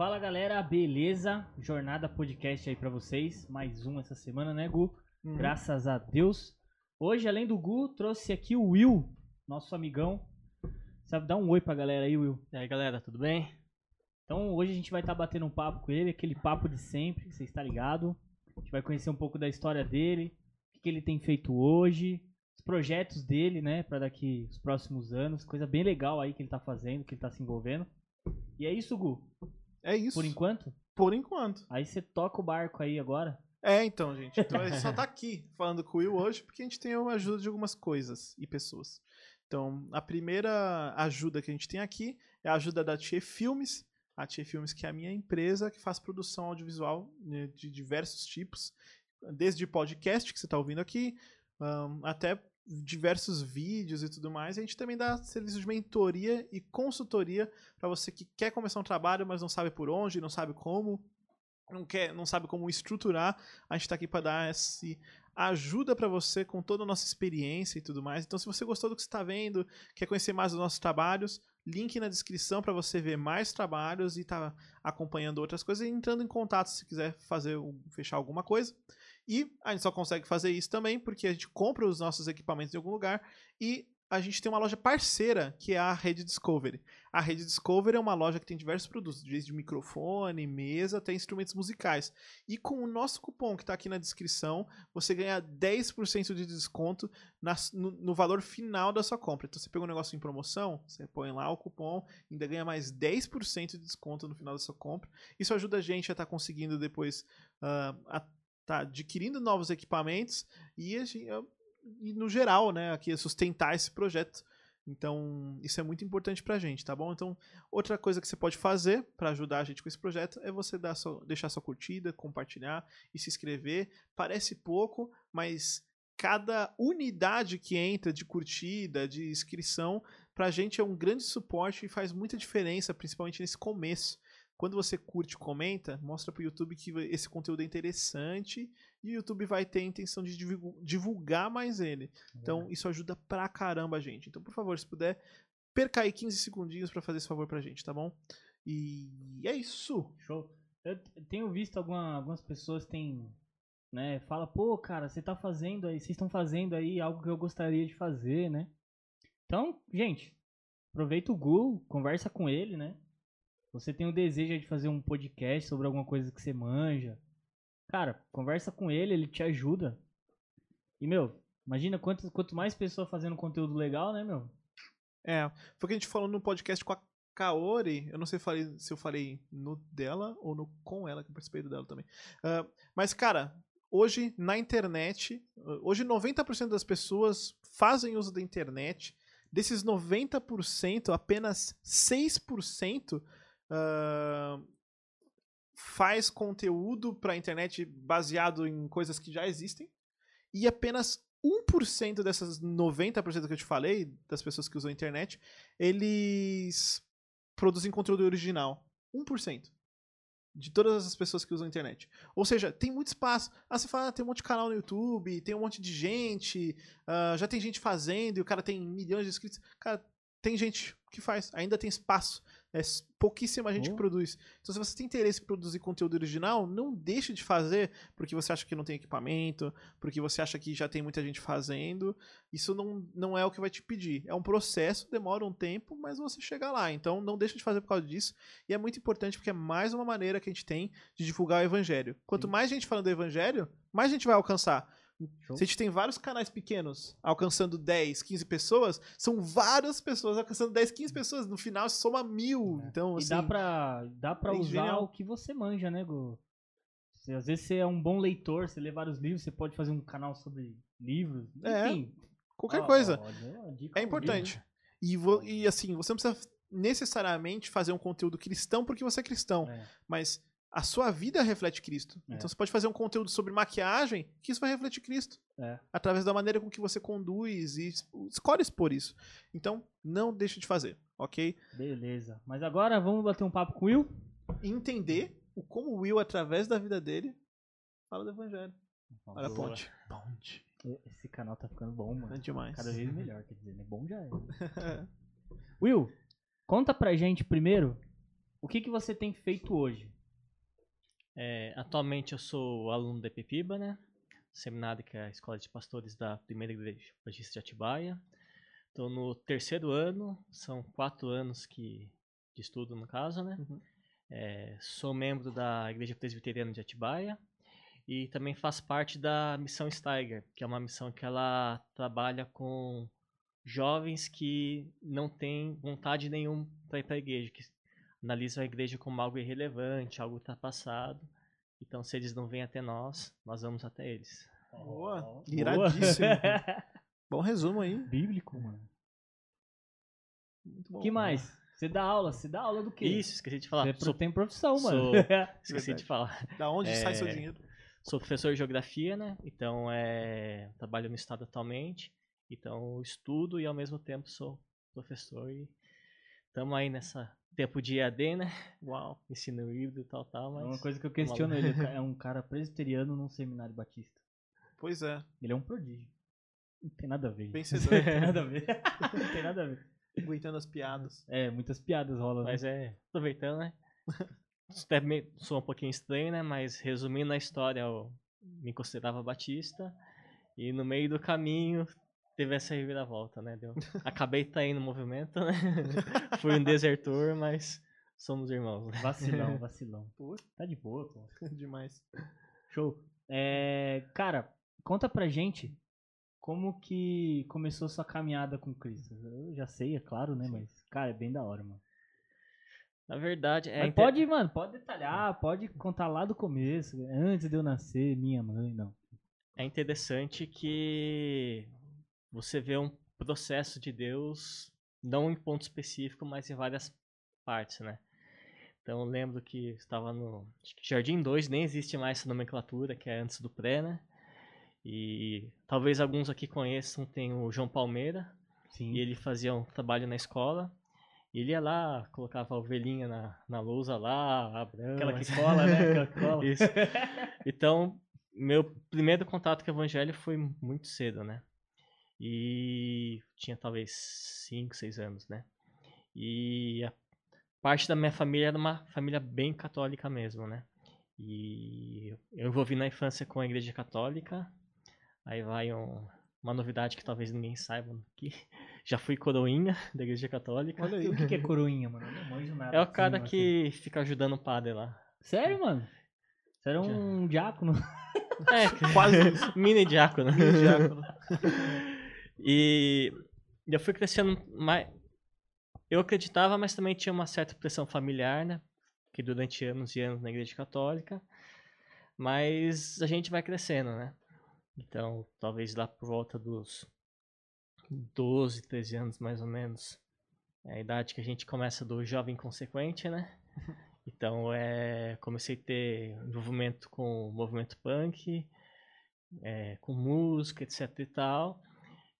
Fala galera, beleza? Jornada podcast aí pra vocês. Mais um essa semana, né, Gu? Uhum. Graças a Deus. Hoje, além do Gu, trouxe aqui o Will, nosso amigão. Sabe, dá um oi pra galera aí, Will. E aí, galera, tudo bem? Então, hoje a gente vai estar batendo um papo com ele, aquele papo de sempre, você está ligado? A gente vai conhecer um pouco da história dele, o que, ele tem feito hoje, os projetos dele, né, pra daqui os próximos anos, coisa bem legal aí que ele tá fazendo, que ele tá se envolvendo. E é isso, Gu. É isso. Por enquanto? Por enquanto. Aí você toca o barco aí agora. É, então, gente. Então ele só tá aqui falando com o Will hoje porque a gente tem a ajuda de algumas coisas e pessoas. Então, a primeira ajuda que a gente tem aqui é a ajuda da Tchê Filmes. A Tchê Filmes, que é a minha empresa que faz produção audiovisual né, de diversos tipos, desde podcast que você está ouvindo aqui, até diversos vídeos e tudo mais. A gente também dá serviço de mentoria e consultoria para você que quer começar um trabalho, mas não sabe por onde, não sabe como, não quer, não sabe como estruturar. A gente está aqui para dar esse ajuda para você com toda a nossa experiência e tudo mais. Então, se você gostou do que está vendo, quer conhecer mais dos nossos trabalhos, link na descrição para você ver mais trabalhos e estar acompanhando outras coisas e entrando em contato se quiser fazer fechar alguma coisa. E a gente só consegue fazer isso também porque a gente compra os nossos equipamentos em algum lugar e a gente tem uma loja parceira que é a Rede Discovery. A Rede Discovery é uma loja que tem diversos produtos, desde microfone, mesa, até instrumentos musicais. E com o nosso cupom que está aqui na descrição, você ganha 10% de desconto nas- no, no valor final da sua compra. Então você pegou um negócio em promoção, você põe lá o cupom, ainda ganha mais 10% de desconto no final da sua compra. Isso ajuda a gente a estar conseguindo depois ah, a tá adquirindo novos equipamentos e, e no geral, né, aqui sustentar esse projeto. Então, isso é muito importante pra gente, tá bom? Então, outra coisa que você pode fazer para ajudar a gente com esse projeto é você dar sua- deixar sua curtida, compartilhar e se inscrever. Parece pouco, mas cada unidade que entra de curtida, de inscrição, pra gente é um grande suporte e faz muita diferença, principalmente nesse começo. Quando você curte e comenta, mostra pro YouTube que esse conteúdo é interessante e o YouTube vai ter a intenção de divulgar mais ele. Então, isso ajuda pra caramba a gente. Então, por favor, se puder, perca aí 15 segundinhos pra fazer esse favor pra gente, tá bom? E é isso. Show. Eu tenho visto alguma- algumas pessoas têm, né, fala, pô, cara, você tá fazendo aí, vocês estão fazendo aí algo que eu gostaria de fazer, né? Então, gente, aproveita o Gu, conversa com ele, né? Você tem o desejo de fazer um podcast sobre alguma coisa que você manja. Cara, conversa com ele, ele te ajuda. E, meu, imagina quanto, quanto mais pessoas fazendo conteúdo legal, né, meu? É, foi o que a gente falou no podcast com a Kaori. Eu não sei se eu falei, no dela ou no com ela, que eu participei do dela também. Ah, mas, cara, hoje na internet, hoje 90% das pessoas fazem uso da internet. Desses 90%, apenas 6% ah, faz conteúdo pra internet baseado em coisas que já existem. E apenas 1% dessas 90% que eu te falei, das pessoas que usam a internet, eles produzem conteúdo original. 1%. De todas as pessoas que usam a internet. Ou seja, tem muito espaço. Ah, você fala, ah, tem um monte de canal no YouTube, tem um monte de gente, ah, já tem gente fazendo e o cara tem milhões de inscritos. Cara, tem gente que faz, ainda tem espaço. É pouquíssima gente Oh. que produz. Então, se você tem interesse em produzir conteúdo original, não deixe de fazer porque você acha que não tem equipamento, porque você acha que já tem muita gente fazendo. Isso não, não é o que vai te pedir. É um processo, demora um tempo, mas você chega lá. Então, não deixa de fazer por causa disso. E é muito importante porque é mais uma maneira que a gente tem de divulgar o evangelho. Quanto Sim. mais gente falando do evangelho, mais gente vai alcançar. Show. Se a gente tem vários canais pequenos alcançando 10, 15 pessoas, são várias pessoas alcançando 10, 15 pessoas. No final, soma mil. É. Então, E assim, dá pra, dá pra é usar genial. o que você manja, né? Se, às vezes você é um bom leitor, você lê vários livros, você pode fazer um canal sobre livros. É, Enfim. qualquer ó, coisa. ó, É importante. E, vo- e assim, você não precisa necessariamente fazer um conteúdo cristão porque você é cristão. né? Mas a sua vida reflete Cristo. É. Então você pode fazer um conteúdo sobre maquiagem que isso vai refletir Cristo. É. Através da maneira com que você conduz e es- escolhe expor isso. Então, não deixe de fazer, ok? Beleza. Mas agora vamos bater um papo com o Will. Entender o como o Will, através da vida dele, fala do evangelho. Olha a ponte. Ponte. Esse canal tá ficando bom, mano. É demais. Cada vez melhor, quer dizer, né? Bom já é. Will, conta pra gente primeiro o que, que você tem feito hoje? É, atualmente eu sou aluno da EPPIBA, né? Seminário que é a Escola de Pastores da Primeira Igreja Batista de Atibaia. Estou no terceiro ano, são quatro anos que, de estudo no caso, né? Uhum. É, sou membro da Igreja Presbiteriana de Atibaia e também faço parte da Missão Steiger, que é uma missão que ela trabalha com jovens que não têm vontade nenhuma para ir para a igreja, que analisam a igreja como algo irrelevante, algo ultrapassado. Então, se eles não vêm até nós, nós vamos até eles. Boa. Iradíssimo. Bom resumo aí. Bíblico, mano. Muito bom. que mais? Você dá aula? Você dá aula do quê? Isso, esqueci de falar. Você é Sou- tem profissão, mano. sou- esqueci Verdade. de falar. Da onde sai seu É, dinheiro? Sou professor de geografia, né? Então, é, trabalho no estado atualmente. Então, estudo e ao mesmo tempo sou professor. E estamos aí nessa tempo de EAD, né? Uau. Ensino híbrido e tal, tal. Mas É uma coisa que eu vamos questiono ele. É um cara presbiteriano num seminário batista. Pois é. Ele é um prodígio. Não tem nada a ver. Vencedor. Não tem nada a ver. Não tem nada a ver. Aguentando as piadas. É, muitas piadas rolam. né? Mas é, aproveitando, né? Isso Até soa um pouquinho estranho, né? Mas resumindo a história, eu me considerava batista. E no meio do caminho teve essa reviravolta, né? Deu... Acabei traindo o movimento, né? Fui um desertor, mas somos irmãos. né? Vacilão, vacilão. Pô, Tá de boa, pô. demais. Show. É, cara, conta pra gente como que começou sua caminhada com Cristo. Eu já sei, é claro, né? Mas, cara, é bem da hora, mano. Na verdade, é Mas inte- pode, mano, pode detalhar, pode contar lá do começo, antes de eu nascer, minha mãe, não. é interessante que você vê um processo de Deus, não em ponto específico, mas em várias partes, né? Então eu lembro que estava no Jardim 2, nem existe mais essa nomenclatura, que é antes do pré, né? E talvez alguns aqui conheçam, tem o João Palmeira, Sim. e ele fazia um trabalho na escola. E ele ia lá, colocava a ovelhinha na, na lousa lá, Abraão, Aquela que cola, né? Aquela que cola. Isso. Então, meu primeiro contato com o evangelho foi muito cedo, né? E tinha talvez 5, 6 anos, né? E a parte da minha família era uma família bem católica mesmo, né? E eu envolvi na infância com a igreja católica. Aí vai um- uma novidade que talvez ninguém saiba aqui. Já fui coroinha da igreja católica. Olha aí. O que, que é coroinha, mano? Eu não manjo nada. É o assim, cara assim. que fica ajudando o padre lá. Sério, mano? Você era um diácono? É, Quase mini diácono. Mini diácono. E eu fui crescendo mais. Eu acreditava, mas também tinha uma certa pressão familiar, né? Que durante anos e anos na igreja católica. Mas a gente vai crescendo, né? Então, talvez lá por volta dos 12, 13 anos mais ou menos. É a idade que a gente começa do jovem consequente, né? Então, é, comecei a ter envolvimento com o movimento punk, é, com música, etc e tal.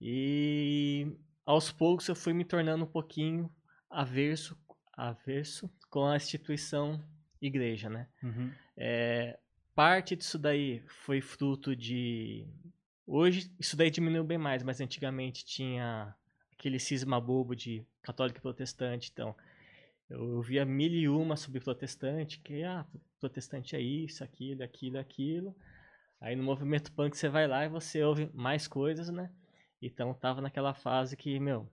E aos poucos eu fui me tornando um pouquinho averso, averso com a instituição igreja, né? Uhum. É, parte disso daí foi fruto de. Hoje isso daí diminuiu bem mais, mas antigamente tinha aquele cisma bobo de católico e protestante. Então, eu via mil e uma sobre protestante, que ah, protestante é isso, aquilo, aquilo, aquilo. Aí no movimento punk você vai lá e você ouve mais coisas, né? Então tava naquela fase que, meu,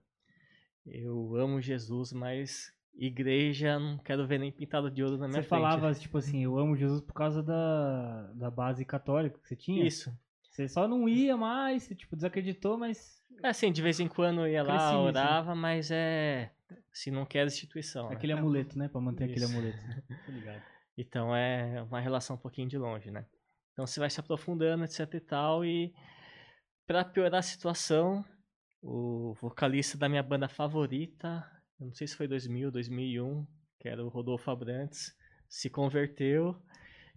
eu amo Jesus, mas igreja não quero ver nem pintado de ouro na minha Você frente. falava, tipo assim, eu amo Jesus por causa da, da base católica que você tinha? Isso. Você só não ia mais, você, tipo, desacreditou, mas É assim, de vez em quando eu ia Cresci lá, né? orava, mas é. Assim, não quero instituição. né? aquele amuleto, né? Pra manter aquele Isso. amuleto. Né? Tô ligado. Então é uma relação um pouquinho de longe, né? Então você vai se aprofundando, etc e tal, e pra piorar a situação, o vocalista da minha banda favorita, não sei se foi 2000, 2001, que era o Rodolfo Abrantes, se converteu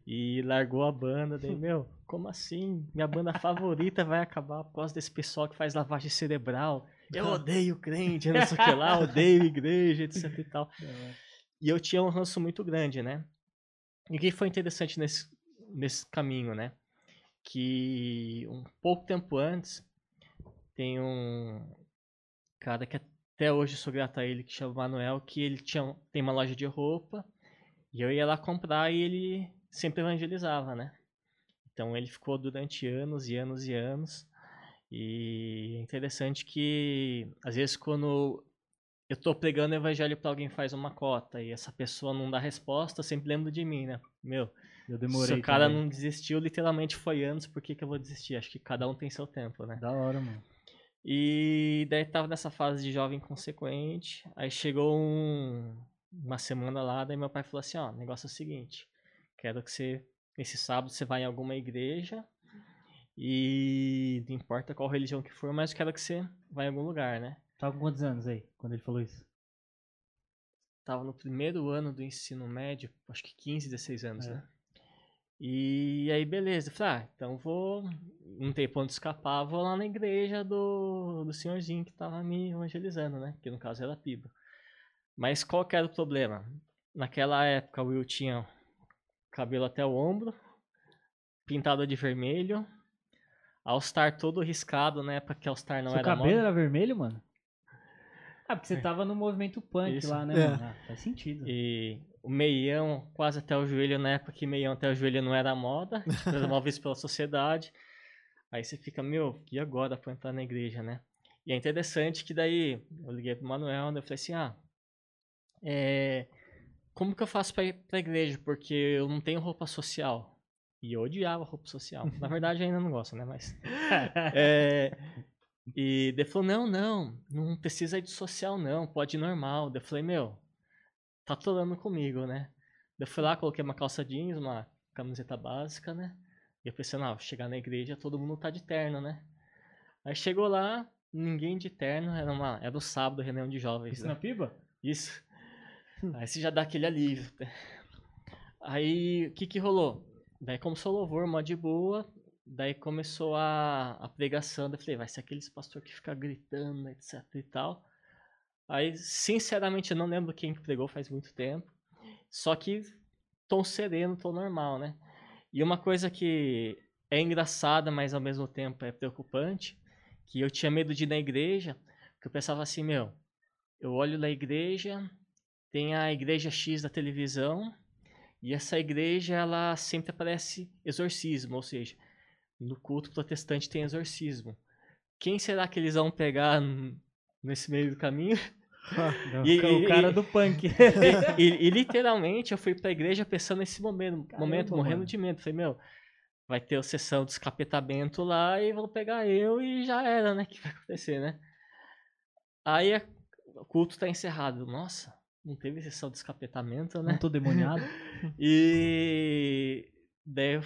e largou a banda. Daí, meu, como assim? Minha banda favorita vai acabar por causa desse pessoal que faz lavagem cerebral. Eu odeio crente, não sei o que lá, odeio igreja, etc e tal. E eu tinha um ranço muito grande, né? E o que foi interessante nesse, nesse caminho, né? Que um pouco tempo antes, tem um cara que até hoje sou grato a ele, que chama Manuel, que ele tinha, tem uma loja de roupa, E eu ia lá comprar e ele sempre evangelizava, né? Então ele ficou durante anos e anos e anos. E é interessante que, às vezes, quando eu tô pregando o evangelho para alguém faz uma cota e essa pessoa não dá resposta, eu sempre lembro de mim, né? Meu, Eu demorei. se o cara também. não desistiu, literalmente foi antes, por que, que eu vou desistir? Acho que cada um tem seu tempo, né? Da hora, mano. E daí tava nessa fase de jovem consequente. Aí chegou um- uma semana lá, daí meu pai falou assim, ó, o negócio é o seguinte, quero que você, esse sábado você vá em alguma igreja e não importa qual religião que for, mas quero que você vá em algum lugar, né? Tava com quantos anos aí, quando ele falou isso? Tava no primeiro ano do ensino médio, acho que 15, 16 anos, É. né? E aí, beleza. Eu falei, ah, então vou. Não tem ponto de escapar, vou lá na igreja do, do senhorzinho que tava me evangelizando, né? Que no caso era Piba. Mas qual que era o problema? Naquela época o Will tinha cabelo até o ombro, pintado de vermelho, All-Star todo riscado, na época que All-Star não Seu era cabelo moda. era vermelho, mano? Ah, porque você tava no movimento punk Isso. lá, né, É. mano? Ah, faz sentido. E o meião quase até o joelho, na época que meião até o joelho não era moda, era mal visto pela sociedade. Aí você fica, meu, e agora pra entrar na igreja, né? E é interessante que daí eu liguei pro Manuel, daí eu falei assim, ah, é, como que eu faço pra ir pra igreja? Porque eu não tenho roupa social. E eu odiava roupa social. Na verdade, eu ainda não gosto, né? Mas. É, e daí falou, não, não, não precisa ir de social, não, pode ir normal. Eu falei, meu, tá atolando comigo, né? Eu fui lá, coloquei uma calça jeans, uma camiseta básica, né? E eu pensei, não, chegar na igreja, todo mundo tá de terno, né? Aí chegou lá, ninguém de terno, era, uma, era o sábado, reunião de jovens. Isso né? na piba? Isso. Aí você já dá aquele alívio. né? Aí o que que rolou? Daí começou o louvor, mó de boa. Daí começou a, a pregação. Daí eu falei, vai ser aqueles pastor que fica gritando, etc e tal. Aí, sinceramente, eu não lembro quem que pregou faz muito tempo. Só que tom sereno, tom normal, né? E uma coisa que é engraçada, mas ao mesmo tempo é preocupante, que eu tinha medo de ir na igreja, porque eu pensava assim, meu, eu olho na igreja, tem a igreja X da televisão, e essa igreja, ela sempre aparece exorcismo, ou seja, no culto protestante tem exorcismo. Quem será que eles vão pegar nesse meio do caminho? Não, E- o cara e- do punk. e, e- e literalmente eu fui pra igreja pensando nesse momento, Caramba, momento morrendo mano. de medo. Falei, meu, vai ter a sessão de escapetamento lá e vão pegar eu e já era, né? O que vai acontecer, né? Aí a- o culto tá encerrado. Nossa, não teve sessão de escapetamento, né? Não tô demoniado. E daí eu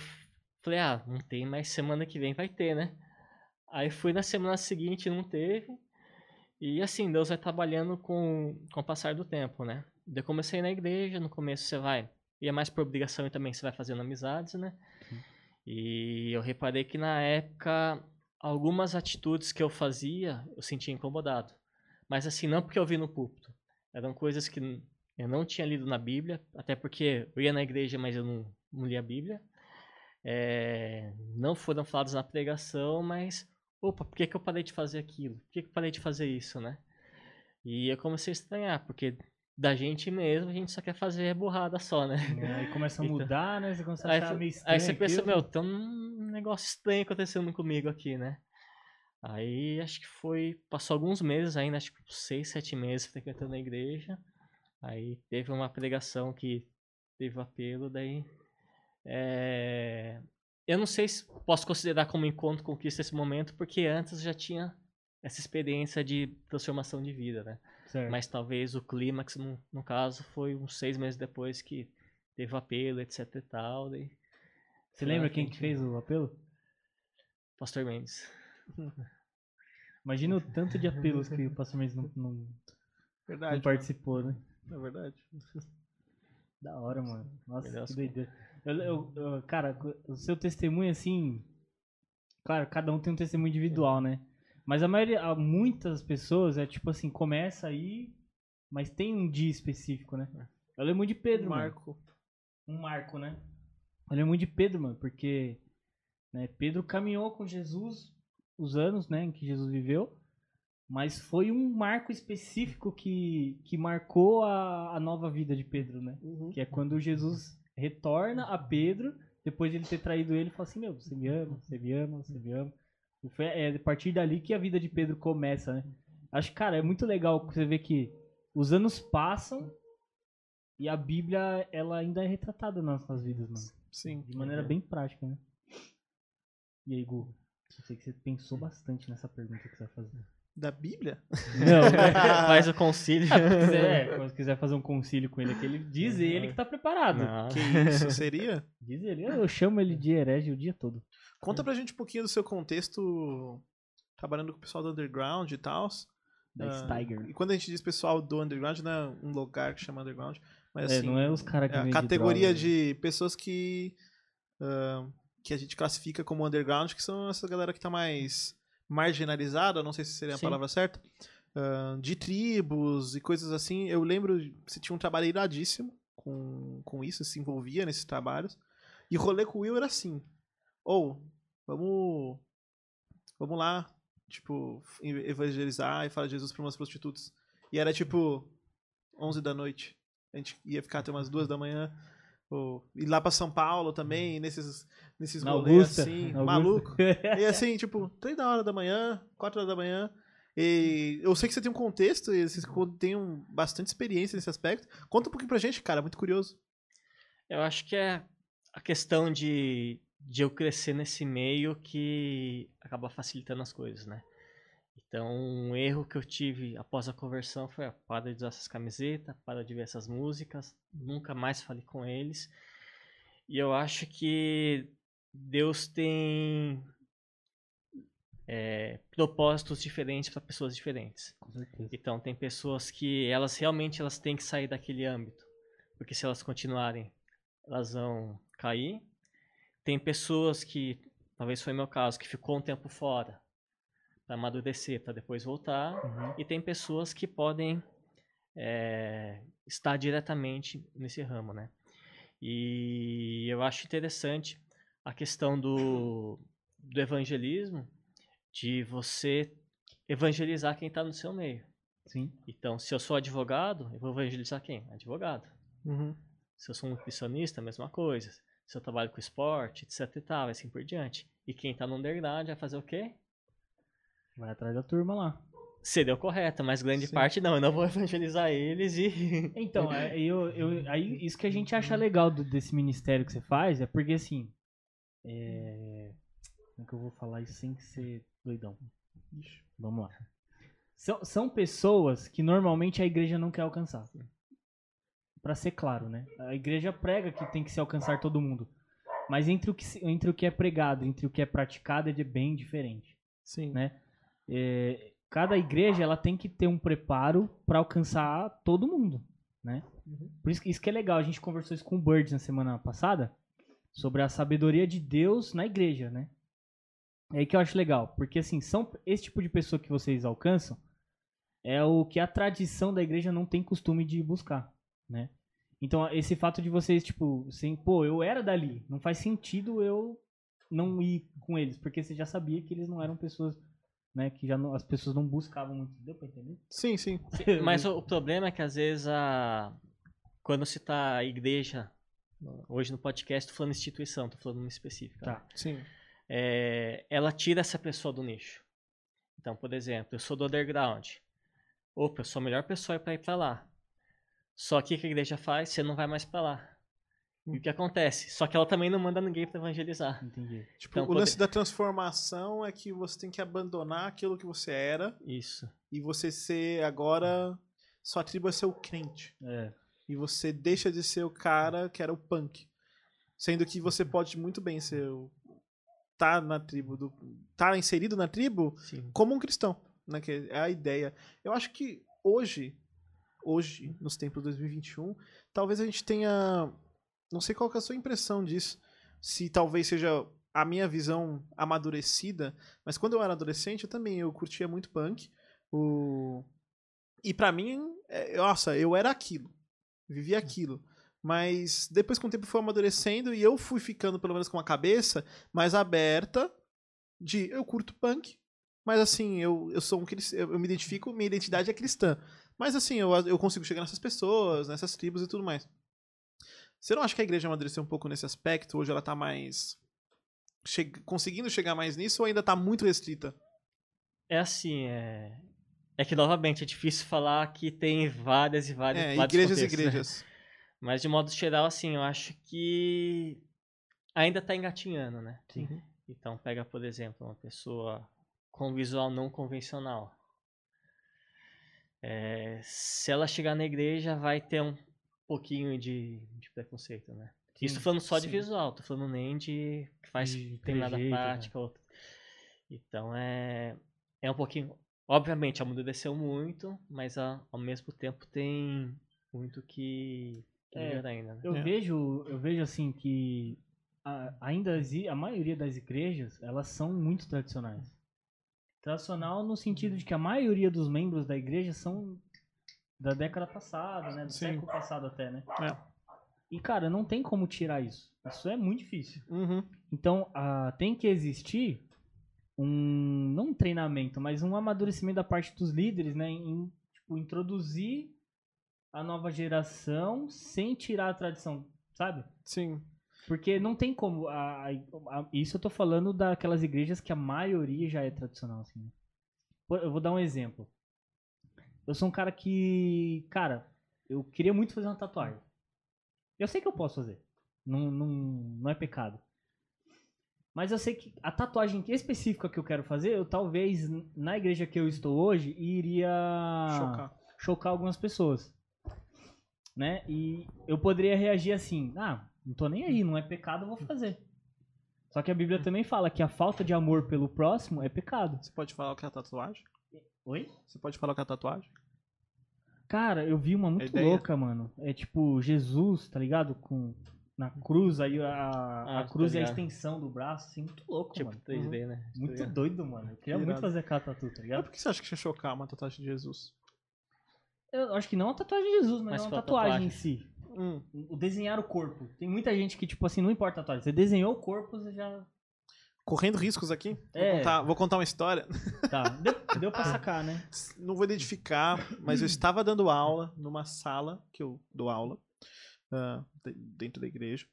falei, ah, não tem, mas semana que vem vai ter, né? Aí fui na semana seguinte, não teve. E assim, Deus vai trabalhando com, com o passar do tempo, né? Eu comecei na igreja, no começo você vai, e é mais por obrigação e também você vai fazendo amizades, né? E eu reparei que na época, algumas atitudes que eu fazia, eu sentia incomodado. Mas assim, não porque eu vi no púlpito. Eram coisas que eu não tinha lido na Bíblia, até porque eu ia na igreja, mas eu não, não lia a Bíblia. É, não foram falados na pregação, mas, opa, por que, que eu parei de fazer aquilo? Por que, que eu parei de fazer isso, né? E eu comecei a estranhar, porque da gente mesmo, a gente só quer fazer burrada só, né? Aí começa a Então- mudar, né? Você começa a Aí, achar fa- meio estranho. aí você pensa, aquilo. meu, tem um negócio estranho acontecendo comigo aqui, né? Aí acho que foi. Passou alguns meses ainda, acho que seis, sete meses frequentando a igreja. Aí teve uma pregação que teve o apelo, daí. É, Eu não sei se posso considerar como encontro conquista esse momento, porque antes já tinha essa experiência de transformação de vida, né? Certo. Mas talvez o clímax, no, no caso, foi uns seis meses depois que teve o apelo, etc e tal. Daí Você lembra quem que fez o apelo? Pastor Mendes. Imagina o tanto de apelos que o Pastor Mendes não, não, não Verdade. participou, né? É verdade. Da hora, mano. Nossa, Perdeu que doideira. Eu, eu- eu- cara, o seu testemunho, assim. Claro, cada um tem um testemunho individual, né? Mas a maioria, muitas pessoas é tipo assim, começa aí, mas tem um dia específico, né? Eu lembro muito de Pedro, mano. Marco. Um marco, né? Eu lembro muito de Pedro, mano, porque né, Pedro caminhou com Jesus os anos, né, em que Jesus viveu. Mas foi um marco específico que, que marcou a, a nova vida de Pedro, né? Uhum. Que é quando Jesus retorna a Pedro, depois de ele ter traído ele, e fala assim, meu, você me ama, você me ama, você me ama. E foi é, a partir dali que a vida de Pedro começa, né? Acho que, cara, é muito legal você ver que os anos passam e a Bíblia, ela ainda é retratada nas nossas vidas, mano. Sim. De maneira bem prática, né? E aí, Gu? Eu sei que você pensou bastante nessa pergunta que você vai fazer. Da Bíblia? Não, né? Faz o concílio. Se quiser, quando quiser fazer um concílio com ele aqui, ele diz ele que tá preparado. Não. Que isso seria? Diz ele. Eu chamo ele de herege o dia todo. Conta pra gente um pouquinho do seu contexto trabalhando com o pessoal do underground e tal. Da Steiger. E quando a gente diz pessoal do underground, não é um lugar que chama underground, mas É, assim, não é os caras que é a categoria droga, né? de pessoas que ah, que a gente classifica como underground, que são essa galera que tá mais marginalizada, não sei se seria a Sim. palavra certa, ah, de tribos e coisas assim. Eu lembro, você tinha um trabalho iradíssimo com, com isso, se envolvia nesses trabalhos. E rolê com o Will era assim, ou, vamos, vamos lá, tipo, evangelizar e falar de Jesus para umas prostitutas. E era tipo 11 da noite. A gente ia ficar até umas duas da manhã. Ou ir lá pra São Paulo também, nesses, nesses Na rolês Augusta. assim, na maluco. E assim, tipo, três da hora da manhã, quatro horas da manhã. E eu sei que você tem um contexto e vocês têm um, bastante experiência nesse aspecto. Conta um pouquinho pra gente, cara, muito curioso. Eu acho que é a questão de, de eu crescer nesse meio que acaba facilitando as coisas, né? Então, um erro que eu tive após a conversão foi, ó, para de usar essas camisetas, para de ver essas músicas, nunca mais falei com eles. E eu acho que Deus tem é, propósitos diferentes para pessoas diferentes. Então tem pessoas que elas realmente elas têm que sair daquele âmbito, porque se elas continuarem, elas vão cair. Tem pessoas que, talvez foi meu caso, que ficou um tempo fora para amadurecer, para depois voltar. Uhum. E tem pessoas que podem é, estar diretamente nesse ramo, né? E eu acho interessante a questão do, do evangelismo, de você evangelizar quem está no seu meio. Sim. Então, se eu sou advogado, eu vou evangelizar quem? Advogado. Se eu sou um nutricionista, a mesma coisa. Se eu trabalho com esporte, etc e tal, assim por diante. E quem está no underground vai fazer o quê? Vai atrás da turma lá. Você deu correto, mas grande Sim. parte não. Eu não vou evangelizar eles e. Então, é, eu, eu, aí, isso que a gente acha legal do- desse ministério que você faz é porque, assim, é... como é que eu vou falar isso sem ser doidão? Vamos lá. São, são pessoas que normalmente a igreja não quer alcançar. Pra ser claro, né? A igreja prega que tem que se alcançar todo mundo. Mas entre o que, entre o que é pregado, entre o que é praticado, é de bem diferente Sim. né? É, cada igreja ela tem que ter um preparo para alcançar todo mundo, né? Por isso que isso que é legal. A gente conversou isso com o Birds na semana passada sobre a sabedoria de Deus na igreja, né? É aí que eu acho legal, porque assim, são esse tipo de pessoa que vocês alcançam é o que a tradição da igreja não tem costume de buscar, né? Então, esse fato de vocês, tipo, assim, pô, eu era dali, não faz sentido eu não ir com eles, porque você já sabia que eles não eram pessoas, né, que já não- as pessoas não buscavam muito. Deu pra entender? Sim, sim. Mas o, o problema é que às vezes a. Quando se tá a igreja, hoje no podcast, tô falando instituição, tô falando uma específica. né? Tá. Sim. é, ela tira essa pessoa do nicho. Então, por exemplo, eu sou do underground. Opa, eu sou a melhor pessoa para ir para lá. Só que o que a igreja faz? Você não vai mais para lá. E o que acontece? Só que ela também não manda ninguém para evangelizar. Entendi. Tipo, Então, o poder- lance da transformação é que você tem que abandonar aquilo que você era Isso. e você ser agora. Sua tribo é ser o crente. É. E você deixa de ser o cara que era o punk. Sendo que você pode muito bem ser o. tá na tribo do. tá inserido na tribo Sim. como um cristão. Né? Que é a ideia. Eu acho que hoje, hoje, nos tempos de 2021, talvez a gente tenha. Não sei qual é a sua impressão disso. Se talvez seja a minha visão amadurecida, mas quando eu era adolescente, eu também eu curtia muito punk. O... E pra mim, é, nossa, eu era aquilo. Vivia aquilo. Mas depois com o tempo foi amadurecendo e eu fui ficando, pelo menos, com a cabeça mais aberta de eu curto punk, mas assim, eu, eu sou um cristão, eu me identifico, minha identidade é cristã. Mas assim, eu, eu consigo chegar nessas pessoas, nessas tribos e tudo mais. Você não acha que a igreja amadureceu um pouco nesse aspecto? Hoje ela tá mais. Che conseguindo chegar mais nisso ou ainda tá muito restrita? É assim, é. É que novamente é difícil falar que tem várias e várias. É, igrejas e né? igrejas. Mas de modo geral, assim, eu acho que ainda tá engatinhando, né? Uhum. Então pega, por exemplo, uma pessoa com visual não convencional. É, se ela chegar na igreja, vai ter um pouquinho de, de preconceito, né? Isso tô falando só de sim. visual, tô falando nem de que faz De determinada né? prática. Outra. Então é, é um pouquinho. Obviamente, amadureceu muito, mas a- ao mesmo tempo tem muito que, que É, melhorar ainda. Né? Eu É. vejo, eu vejo assim que a- ainda a maioria das igrejas, elas são muito tradicionais. Tradicional no sentido de que a maioria dos membros da igreja são da década passada, né, do Sim. século passado até, né? É. E cara, não tem como tirar isso. Isso é muito difícil. Uhum. Então, ah, tem que existir um não um treinamento, mas um amadurecimento da parte dos líderes, né, em tipo, introduzir a nova geração sem tirar a tradição, sabe? Sim. Porque não tem como. a- a- a- isso eu tô falando daquelas igrejas que a maioria já é tradicional, assim. né? Eu vou dar um exemplo. Eu sou um cara que. Cara, eu queria muito fazer uma tatuagem. Eu sei que eu posso fazer. Não, não, não é pecado. Mas eu sei que a tatuagem específica que eu quero fazer, eu talvez, na igreja que eu estou hoje, iria Chocar. chocar algumas pessoas. Né? E eu poderia reagir assim: ah, não tô nem aí, não é pecado, eu vou fazer. Só que a Bíblia também fala que a falta de amor pelo próximo é pecado. Você pode falar o que é tatuagem? Oi? Você pode falar o que é tatuagem? Cara, eu vi uma muito ideia. louca, mano. É tipo Jesus, tá ligado? Com na cruz, aí a, Ah, a cruz é a extensão do braço, assim, muito louco, Tipo mano. 3D, né? Tô Muito ligado. doido, mano. Eu queria Que muito irado. fazer aquela tatu, tá Mas ligado? por que você acha que ia chocar uma tatuagem de Jesus? Eu acho que não a tatuagem de Jesus, mas, Mas uma pela tatuagem, tatuagem. em si. Hum. O desenhar o corpo. Tem muita gente que, tipo assim, não importa a tatuagem. Você desenhou o corpo, você já. Correndo riscos aqui. É. Vou, contar, vou contar uma história. Tá. Deu, deu pra sacar, né? Não vou identificar, mas eu estava dando aula numa sala que eu dou aula de- dentro da igreja.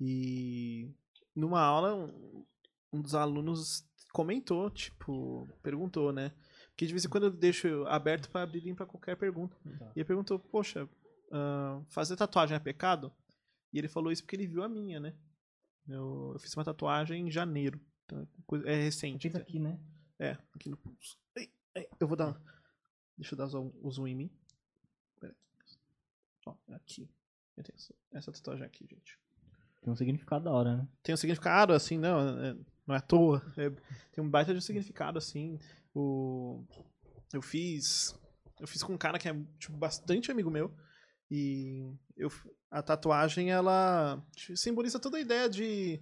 E numa aula, um, um dos alunos comentou, tipo, perguntou, né? Porque de vez em quando eu deixo aberto para abrirem para qualquer pergunta. Tá. E ele perguntou, poxa, ah, fazer tatuagem é pecado? E ele falou isso porque ele viu a minha, né? Eu, eu fiz uma tatuagem em janeiro. Então é é recente. Fiz aqui, né? É, aqui no pulso. Eu vou dar. Deixa eu dar zoom, o zoom em mim. Ó, aqui. Eu tenho essa, tatuagem aqui, gente. Tem um significado da hora, né? Tem um significado, assim, não, é- não é à toa. É- tem um baita de um significado, assim. O, eu fiz. Eu fiz com um cara que é tipo, bastante amigo meu. E eu, a tatuagem, ela simboliza toda a ideia de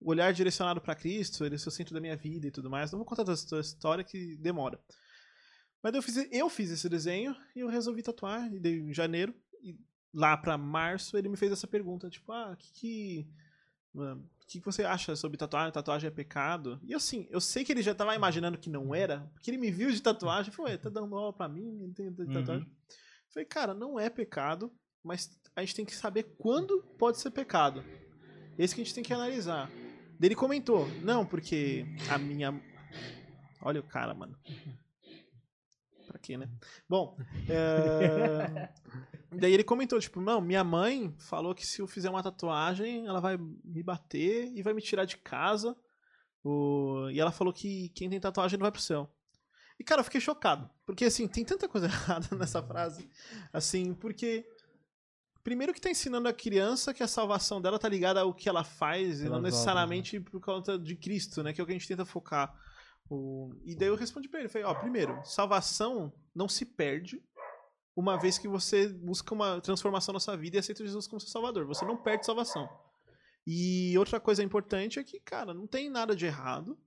olhar direcionado para Cristo, ele é o centro da minha vida e tudo mais. Não vou contar toda essa história que demora. Mas eu fiz, eu fiz esse desenho e eu resolvi tatuar em janeiro. E lá para março ele me fez essa pergunta, tipo, ah, o que, que que que você acha sobre tatuagem? Tatuagem é pecado? E assim, eu sei que ele já tava imaginando que não era, porque ele me viu de tatuagem e falou, ué, tá dando aula pra mim? Tem tem Uhum. tatuagem. Eu falei, cara, não é pecado, mas a gente tem que saber quando pode ser pecado. Esse que a gente tem que analisar. Daí Ele comentou, não, porque a minha. Olha o cara, mano. Pra quê, né? Bom, é... daí ele comentou, tipo, não, minha mãe falou que se eu fizer uma tatuagem, ela vai me bater e vai me tirar de casa. O... E ela falou que quem tem tatuagem não vai pro céu. E, cara, eu fiquei chocado. Porque, assim, tem tanta coisa errada nessa frase. Assim, porque. Primeiro que tá ensinando a criança que a salvação dela tá ligada ao que ela faz e não Pelas necessariamente por causa de Cristo, né? Que é o que a gente tenta focar. O... E daí eu respondi pra ele, falei, ó, primeiro, salvação não se perde uma vez que você busca uma transformação na sua vida e aceita Jesus como seu salvador. Você não perde salvação. E outra coisa importante é que, cara, não tem nada de errado.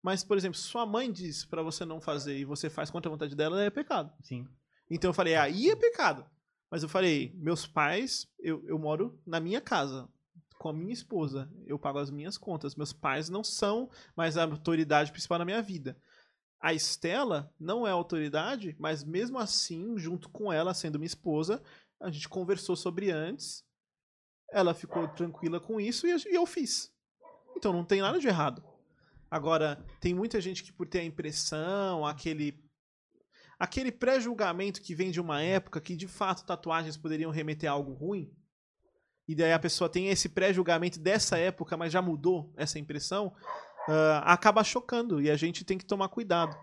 Mas, por exemplo, sua mãe diz pra você não fazer e você faz contra a vontade dela, é pecado. Sim. Então eu falei, aí é pecado. Mas eu falei, meus pais, eu, eu moro na minha casa, com a minha esposa. Eu pago as minhas contas. Meus pais não são mais a autoridade principal na minha vida. A Estela não é autoridade, mas mesmo assim, junto com ela, sendo minha esposa, a gente conversou sobre antes. Ela ficou tranquila com isso e eu fiz. Então não tem nada de errado. Agora, tem muita gente que por ter a impressão, aquele aquele pré-julgamento que vem de uma época que de fato tatuagens poderiam remeter a algo ruim, e daí a pessoa tem esse pré-julgamento dessa época, mas já mudou essa impressão, ah, acaba chocando e a gente tem que tomar cuidado.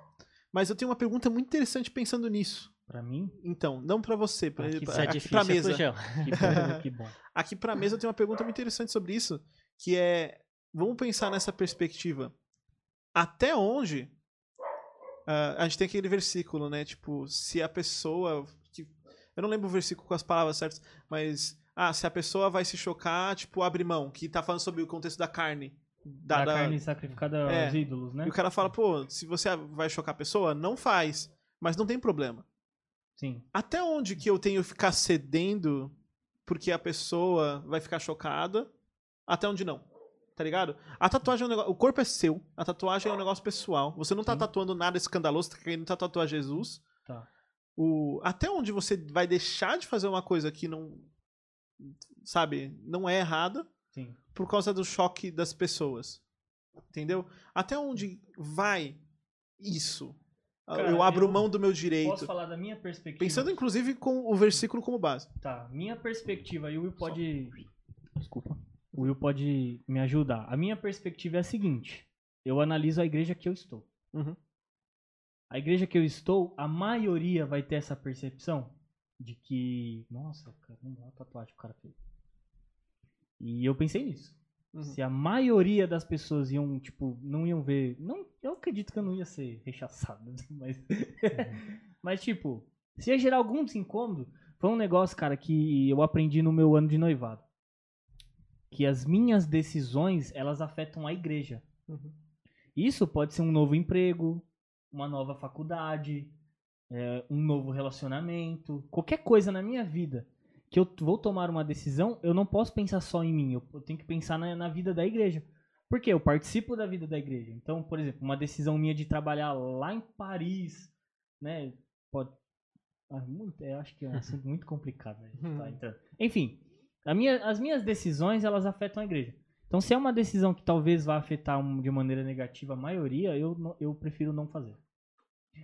Mas eu tenho uma pergunta muito interessante pensando nisso. Pra mim, Então, não pra você, Aqui pra- Isso é mesa. Que bom, que bom. Aqui pra mesa eu tenho uma pergunta muito interessante sobre isso, que é, vamos pensar nessa perspectiva. Até onde ah, a gente tem aquele versículo, né? Tipo, se a pessoa que eu não lembro o versículo com as palavras certas, mas ah, se a pessoa vai se chocar, tipo, abre mão, que tá falando sobre o contexto da carne, da, Da da- carne sacrificada É. aos ídolos, né? e o cara fala, pô, se você vai chocar a pessoa, não faz, mas não tem problema. Sim. Até onde que eu tenho que ficar cedendo porque a pessoa vai ficar chocada? Até onde não? Tá ligado? A tatuagem é um negócio. O corpo é seu. A tatuagem é um negócio pessoal. Você não tá Sim. tatuando nada escandaloso, tá querendo tatuar Jesus. Tá. O, até onde você vai deixar de fazer uma coisa que não. Sabe? Não é errada Sim. por causa do choque das pessoas. Entendeu? Até onde vai isso? Cara, eu abro eu mão do meu direito. Posso falar da minha perspectiva? Pensando inclusive com o versículo como base. Tá, minha perspectiva, e o Will pode. Desculpa. O Will pode me ajudar. A minha perspectiva é a seguinte: eu analiso a igreja que eu estou. Uhum. A igreja que eu estou, a maioria vai ter essa percepção de que. Nossa, cara, é uma tatuagem que o cara fez. E eu pensei nisso. Uhum. Se a maioria das pessoas iam, tipo, não iam ver. Não, eu acredito que eu não ia ser rechaçado, mas. mas, tipo, se ia gerar algum desincômodo, foi um negócio, cara, que eu aprendi no meu ano de noivado. Que as minhas decisões, elas afetam a igreja. Uhum. Isso pode ser um novo emprego, uma nova faculdade, é, um novo relacionamento, qualquer coisa na minha vida que eu vou tomar uma decisão, eu não posso pensar só em mim, eu, eu tenho que pensar na, na vida da igreja. Porque eu participo da vida da igreja. Então, por exemplo, uma decisão minha de trabalhar lá em Paris, né? Pode. Ah, muito- eu acho que é um assunto muito complicado. né, tá entrando. Enfim, minha, as minhas decisões elas afetam a igreja. Então, se é uma decisão que talvez vá afetar de maneira negativa a maioria, eu, eu prefiro não fazer.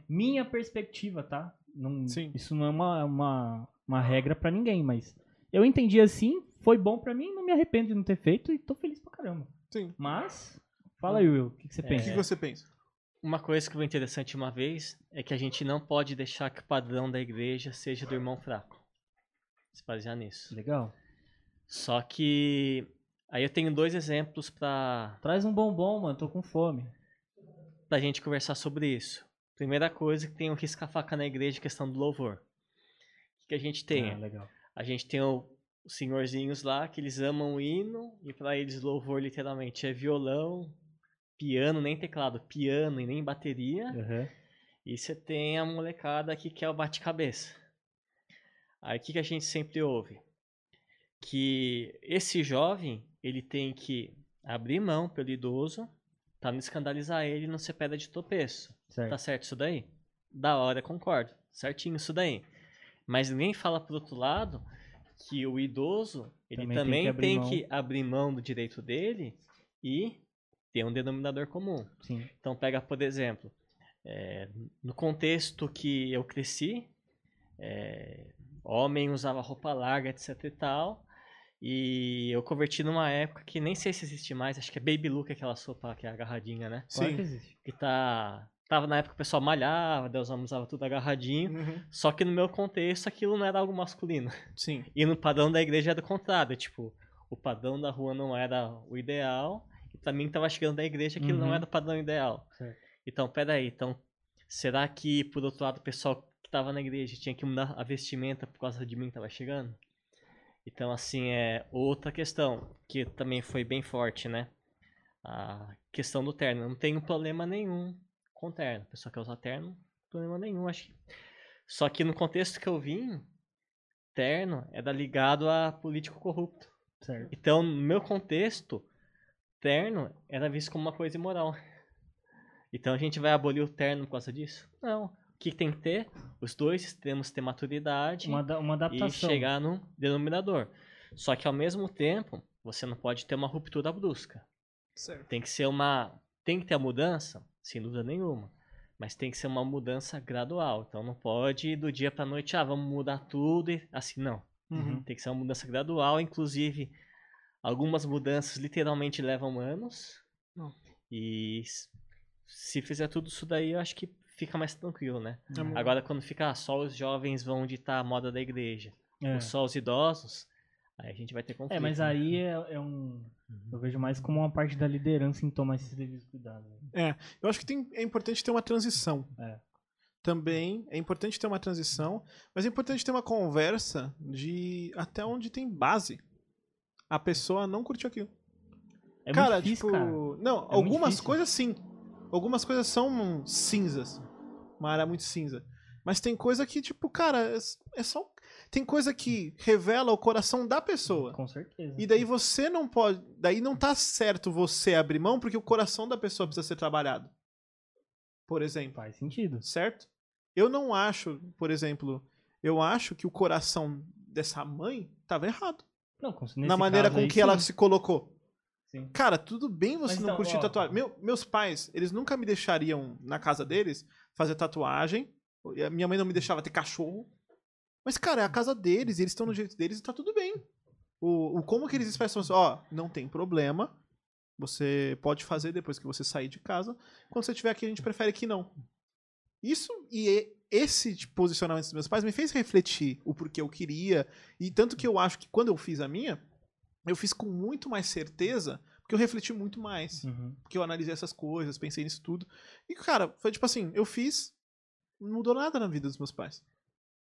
Minha perspectiva, tá? Não, Sim. Isso não é uma, uma, uma regra pra ninguém, mas eu entendi assim, foi bom pra mim, não me arrependo de não ter feito e tô feliz pra caramba. Sim. Mas, fala aí, Will, o que, que você O pensa? que, que você pensa? Uma coisa que foi interessante uma vez é que a gente não pode deixar que o padrão da igreja seja do irmão fraco. Se basear nisso. Legal. Só que aí eu tenho dois exemplos pra Traz um bombom, mano, tô com fome. pra gente conversar sobre isso. Primeira coisa que tem o risca-faca na igreja, questão do louvor. O que, que a gente tem? Ah. A gente tem o- os senhorzinhos lá que eles amam o hino e pra eles louvor literalmente é violão, piano, nem teclado, piano e nem bateria. Aham. E você tem a molecada que quer o bate-cabeça. Aí o que, que a gente sempre ouve? Que esse jovem, ele tem que abrir mão pelo idoso pra não escandalizar ele e não ser pedra de tropeço. Certo. Tá certo isso daí? Da hora, concordo. Certinho isso daí. Mas ninguém fala pro outro lado que o idoso, ele Também tem também, que abrir tem mão. que abrir mão do direito dele e ter um denominador comum. Sim. Então pega, por exemplo, é, no contexto que eu cresci, é, homem usava roupa larga, etc e tal, e eu converti numa época que nem sei se existe mais, acho que é Baby Look, aquela sopa que é agarradinha, né? Claro Sim. que existe. Que tá... Tava na época o pessoal malhava, homens usavam tudo agarradinho, Uhum. só que no meu contexto aquilo não era algo masculino. Sim. E no padrão da igreja era o contrário, tipo, o padrão da rua não era o ideal, e pra mim que tava chegando da igreja aquilo não Uhum. era o padrão ideal. Certo. Então, peraí, então, será que por outro lado o pessoal que tava na igreja tinha que mudar a vestimenta por causa de mim que tava chegando? Então, assim, é outra questão que também foi bem forte, né? A questão do terno. Não tenho problema nenhum com terno. A pessoa quer usar terno, problema nenhum, acho que. Só que no contexto que eu vim, terno era ligado a político corrupto. Certo. Então, no meu contexto, terno era visto como uma coisa imoral. Então a gente vai abolir o terno por causa disso? Não. O que tem que ter? Os dois temos que ter maturidade Uma, da- uma e adaptação. chegar no denominador. Só que ao mesmo tempo, você não pode ter uma ruptura brusca. Certo. Tem que ser uma. Tem que ter a mudança, sem dúvida nenhuma. Mas tem que ser uma mudança gradual. Então não pode do dia pra noite, ah, vamos mudar tudo e assim, não. Uhum. Tem que ser uma mudança gradual, inclusive algumas mudanças literalmente levam anos. Não. E se fizer tudo isso daí, eu acho que fica mais tranquilo, né? Mu- Agora quando ficar só os jovens vão ditar a moda da igreja, É. ou só os idosos, aí a gente vai ter conflito. É, mas né? aí é, é um. Eu vejo mais como uma parte da liderança em tomar esses devidos cuidados. né? Eu acho que tem- é importante ter uma transição. É. Também é importante ter uma transição, mas é importante ter uma conversa de até onde tem base. A pessoa não curtiu aquilo. É cara, muito difícil, tipo, cara. não, muito algumas coisas sim. Algumas coisas são cinzas. Uma área muito cinza. Mas tem coisa que, tipo, cara, é é só. Tem coisa que revela o coração da pessoa. Com certeza. E daí você não pode. Daí não tá certo você abrir mão, porque o coração da pessoa precisa ser trabalhado. Por exemplo. Faz sentido. Certo? Eu não acho, por exemplo, eu acho que o coração dessa mãe tava errado. Não, na maneira com que ela se colocou. Sim. Cara, tudo bem você Mas não então, curtir ó, tatuagem. Meu- meus pais, eles nunca me deixariam na casa deles fazer tatuagem. E a Minha mãe não me deixava ter cachorro. Mas, cara, é a casa deles, eles estão no jeito deles e tá tudo bem. O, o como que eles expressam isso? Ó, não tem problema. Você pode fazer depois que você sair de casa. Quando você estiver aqui, a gente prefere que não. Isso e esse posicionamento dos meus pais me fez refletir o porquê eu queria. E tanto que eu acho que quando eu fiz a minha, eu fiz com muito mais certeza, porque eu refleti muito mais. Uhum. Porque eu analisei essas coisas, pensei nisso tudo. E, cara, foi tipo assim, eu fiz, não mudou nada na vida dos meus pais.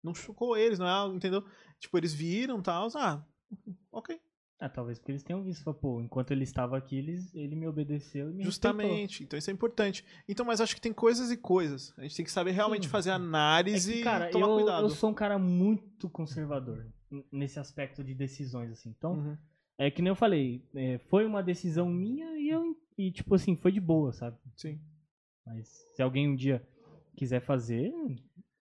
Não chocou eles, não é algo, entendeu? Tipo, eles viram e tal, ah, ok. Ah, talvez porque eles tenham visto, pô, enquanto ele estava aqui, eles, ele me obedeceu e me respeitou. Justamente. Então isso é importante. Então, mas acho que tem coisas e coisas. A gente tem que saber realmente Sim. fazer É análise que, cara, e tomar eu, cuidado. eu sou um cara muito conservador nesse aspecto de decisões, assim. Então, Uhum. é que nem eu falei, é, foi uma decisão minha e eu, e tipo assim, foi de boa, sabe? Sim. Mas se alguém um dia quiser fazer,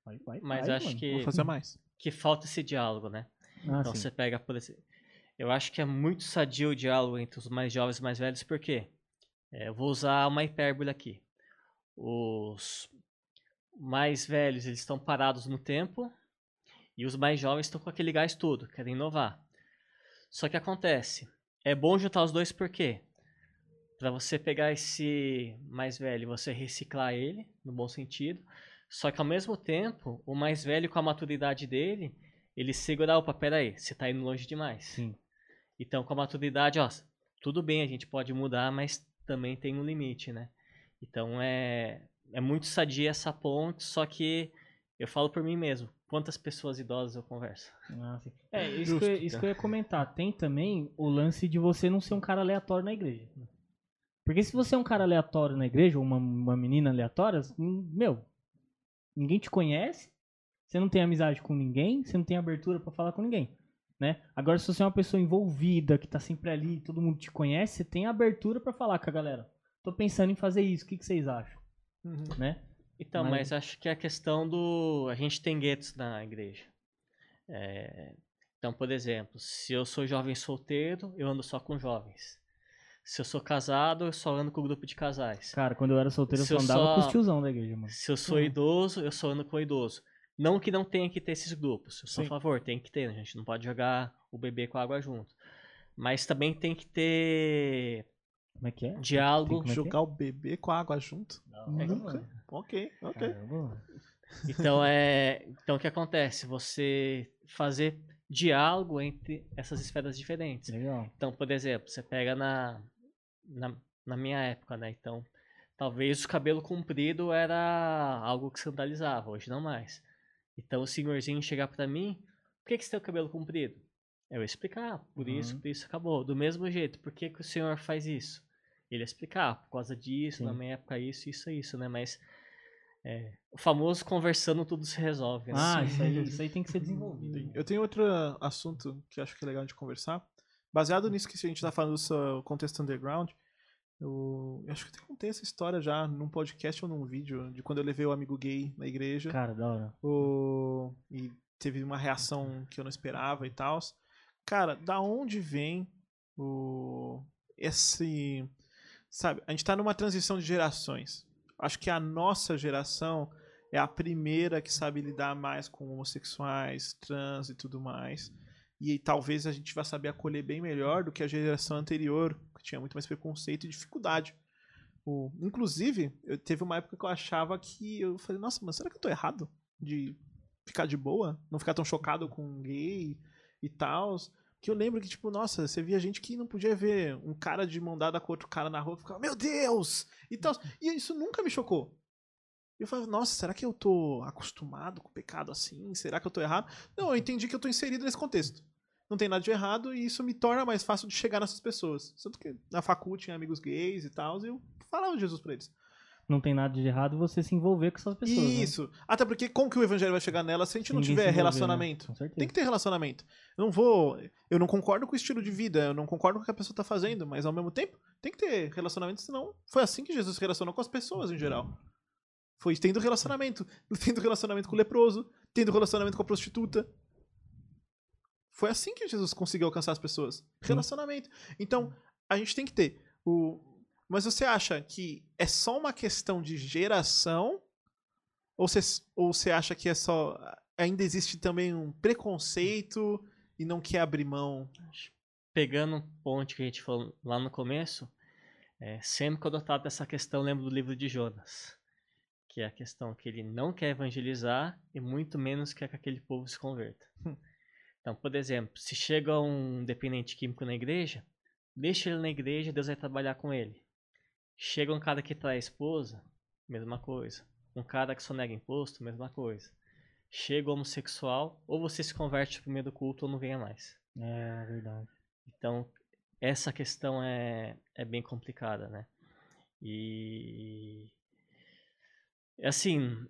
vai, vai. Mas vai, acho mano. que, Vou fazer mais. que falta esse diálogo, né? Ah, Então sim. você pega, por exemplo. Eu acho que é muito sadio o diálogo entre os mais jovens e mais velhos, porque eu vou usar uma hipérbole aqui. Os mais velhos eles estão parados no tempo e os mais jovens estão com aquele gás todo, querem inovar. Só que acontece, é bom juntar os dois por quê? Para você pegar esse mais velho e você reciclar ele, no bom sentido. Só que ao mesmo tempo, o mais velho com a maturidade dele, ele segura, opa, peraí, você tá indo longe demais. Sim. Então, com a maturidade, ó, tudo bem, a gente pode mudar, mas também tem um limite, né? Então, é, é muito sadia essa ponte, só que eu falo por mim mesmo. Quantas pessoas idosas eu converso? Ah, sim. É, isso, Justo. que, eu- isso que eu ia comentar. Tem também o lance de você não ser um cara aleatório na igreja. Porque se você é um cara aleatório na igreja, ou uma, uma menina aleatória, meu, ninguém te conhece, você não tem amizade com ninguém, você não tem abertura pra falar com ninguém. Né? Agora, se você é uma pessoa envolvida, que tá sempre ali, todo mundo te conhece, você tem abertura pra falar com a galera. Tô pensando em fazer isso, o que, que vocês acham? Uhum. Né? Então, Mas- mas... acho que é a questão do. A gente tem guetos na igreja. É, Então, por exemplo, se eu sou jovem solteiro, eu ando só com jovens. Se eu sou casado, eu só ando com o grupo de casais. Cara, quando eu era solteiro, eu só andava só- com os tiozão da igreja, mano. Se eu sou Uhum. idoso, eu só ando com o idoso. Não que não tenha que ter esses grupos. Eu sou Sim. a favor, tem que ter. né? A gente não pode jogar o bebê com a água junto. Mas também tem que ter Como é que é? diálogo. Como é que é? Jogar o bebê com a água junto? Não, É, Nunca. mano. Ok, ok. Caramba. Então é, então o que acontece? Você fazer diálogo entre essas esferas diferentes. Legal. Então, por exemplo, você pega na, na, na minha época, né? Então, talvez o cabelo comprido era algo que escandalizava, hoje não mais. Então, o senhorzinho chegar pra mim, por que, que você tem o cabelo comprido? Eu ia explicar, por isso, Uhum. por isso acabou. Do mesmo jeito, por que, que o senhor faz isso? Ele ia explicar, por causa disso, na Sim. minha época isso, isso, isso, né? Mas é, o famoso conversando tudo se resolve. né? Ah, isso aí, isso aí tem que ser desenvolvido. Eu tenho outro assunto que acho que é legal de conversar. Baseado nisso que a gente tá falando do seu contexto underground, Eu, eu acho que eu até contei essa história já num podcast ou num vídeo de quando eu levei o amigo gay na igreja. Cara, da hora. O... E teve uma reação que eu não esperava e tal. Cara, da onde vem o... esse. Sabe, a gente tá numa transição de gerações. Acho que a nossa geração é a primeira que sabe lidar mais com homossexuais, trans e tudo mais. E talvez a gente vá saber acolher bem melhor do que a geração anterior, que tinha muito mais preconceito e dificuldade. O, inclusive, eu, teve uma época que eu achava que. Eu falei, nossa, mas será que eu tô errado? De ficar de boa? Não ficar tão chocado com gay e tal? Que eu lembro que, tipo, nossa, você via gente que não podia ver um cara de mão dada com outro cara na rua e ficava, meu Deus! E tal. E isso nunca me chocou. Eu falei, nossa, será que eu tô acostumado com o pecado assim? Será que eu tô errado? Não, eu entendi que eu tô inserido nesse contexto. Não tem nada de errado e isso me torna mais fácil de chegar nessas pessoas. Tanto que na faculdade tinha amigos gays e tal, e eu falava de Jesus pra eles. Não tem nada de errado você se envolver com essas pessoas. né? Isso. Até porque como que o evangelho vai chegar nela se a gente não Ninguém se tiver envolver, né? relacionamento? Certeza. Tem que ter relacionamento. Eu não vou. Eu não concordo com o estilo de vida, eu não concordo com o que a pessoa tá fazendo, mas ao mesmo tempo tem que ter relacionamento, senão foi assim que Jesus se relacionou com as pessoas em geral. Foi tendo relacionamento. Tendo relacionamento com o leproso, tendo relacionamento com a prostituta. Foi assim que Jesus conseguiu alcançar as pessoas. Relacionamento. Então, a gente tem que ter. O... Mas você acha que é só uma questão de geração? Ou você, ou você acha que é só. Ainda existe também um preconceito e não quer abrir mão? Pegando um ponto que a gente falou lá no começo, é, sempre que eu trato dessa questão, lembro do livro de Jonas. Que é a questão que ele não quer evangelizar e muito menos quer que aquele povo se converta. Então, por exemplo, se chega um dependente químico na igreja, deixa ele na igreja, Deus vai trabalhar com ele. Chega um cara que trai a esposa, mesma coisa. Um cara que sonega imposto, mesma coisa. Chega homossexual, ou você se converte no primeiro culto ou não venha mais. É verdade. Então, essa questão é, é bem complicada, né? E. Assim.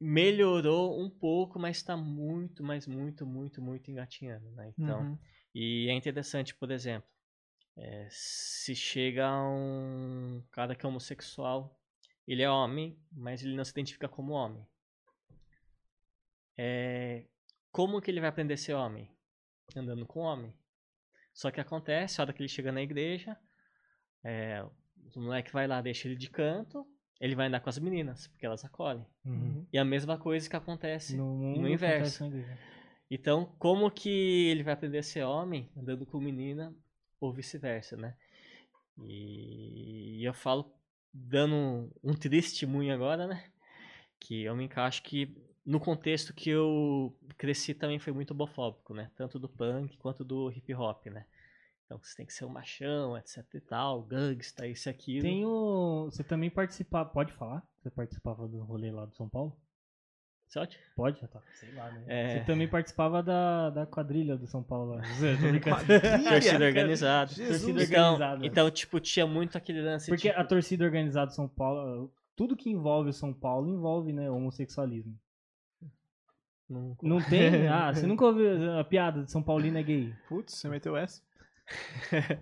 Melhorou um pouco, mas está muito, mas muito, muito, muito engatinhando, né? Então, Uhum. e é interessante, por exemplo, eh, se chega um cara que é homossexual, ele é homem, mas ele não se identifica como homem. É, como que ele vai aprender a ser homem? Andando com homem. Só que acontece, a hora que ele chega na igreja, é, o moleque vai lá, deixa ele de canto, ele vai andar com as meninas, porque elas acolhem. Uhum. E a mesma coisa que acontece No, no inverso. acontece. Então, como que ele vai aprender a ser homem andando com menina ou vice-versa, né? E eu falo, dando um, testemunho agora, né? Que eu me encaixo que no contexto que eu cresci também foi muito homofóbico, né? Tanto do punk quanto do hip hop, né? Então você tem que ser um machão, etc e tal, gangsta, isso e aquilo. Tem o. Você também participava. Pode falar? Você participava do rolê lá do São Paulo? Sorte? Pode? Já tá. Sei lá, né? É. Você também participava da, da quadrilha do São Paulo lá. Torcida organizada. Torcida Então, organizada. então, tipo, tinha muito aquele lance Porque tipo, a torcida organizada do São Paulo. Tudo que envolve o São Paulo envolve, né? Homossexualismo. não- Não tem? Ah, você nunca ouviu a piada de São Paulino é gay? Putz, você meteu essa?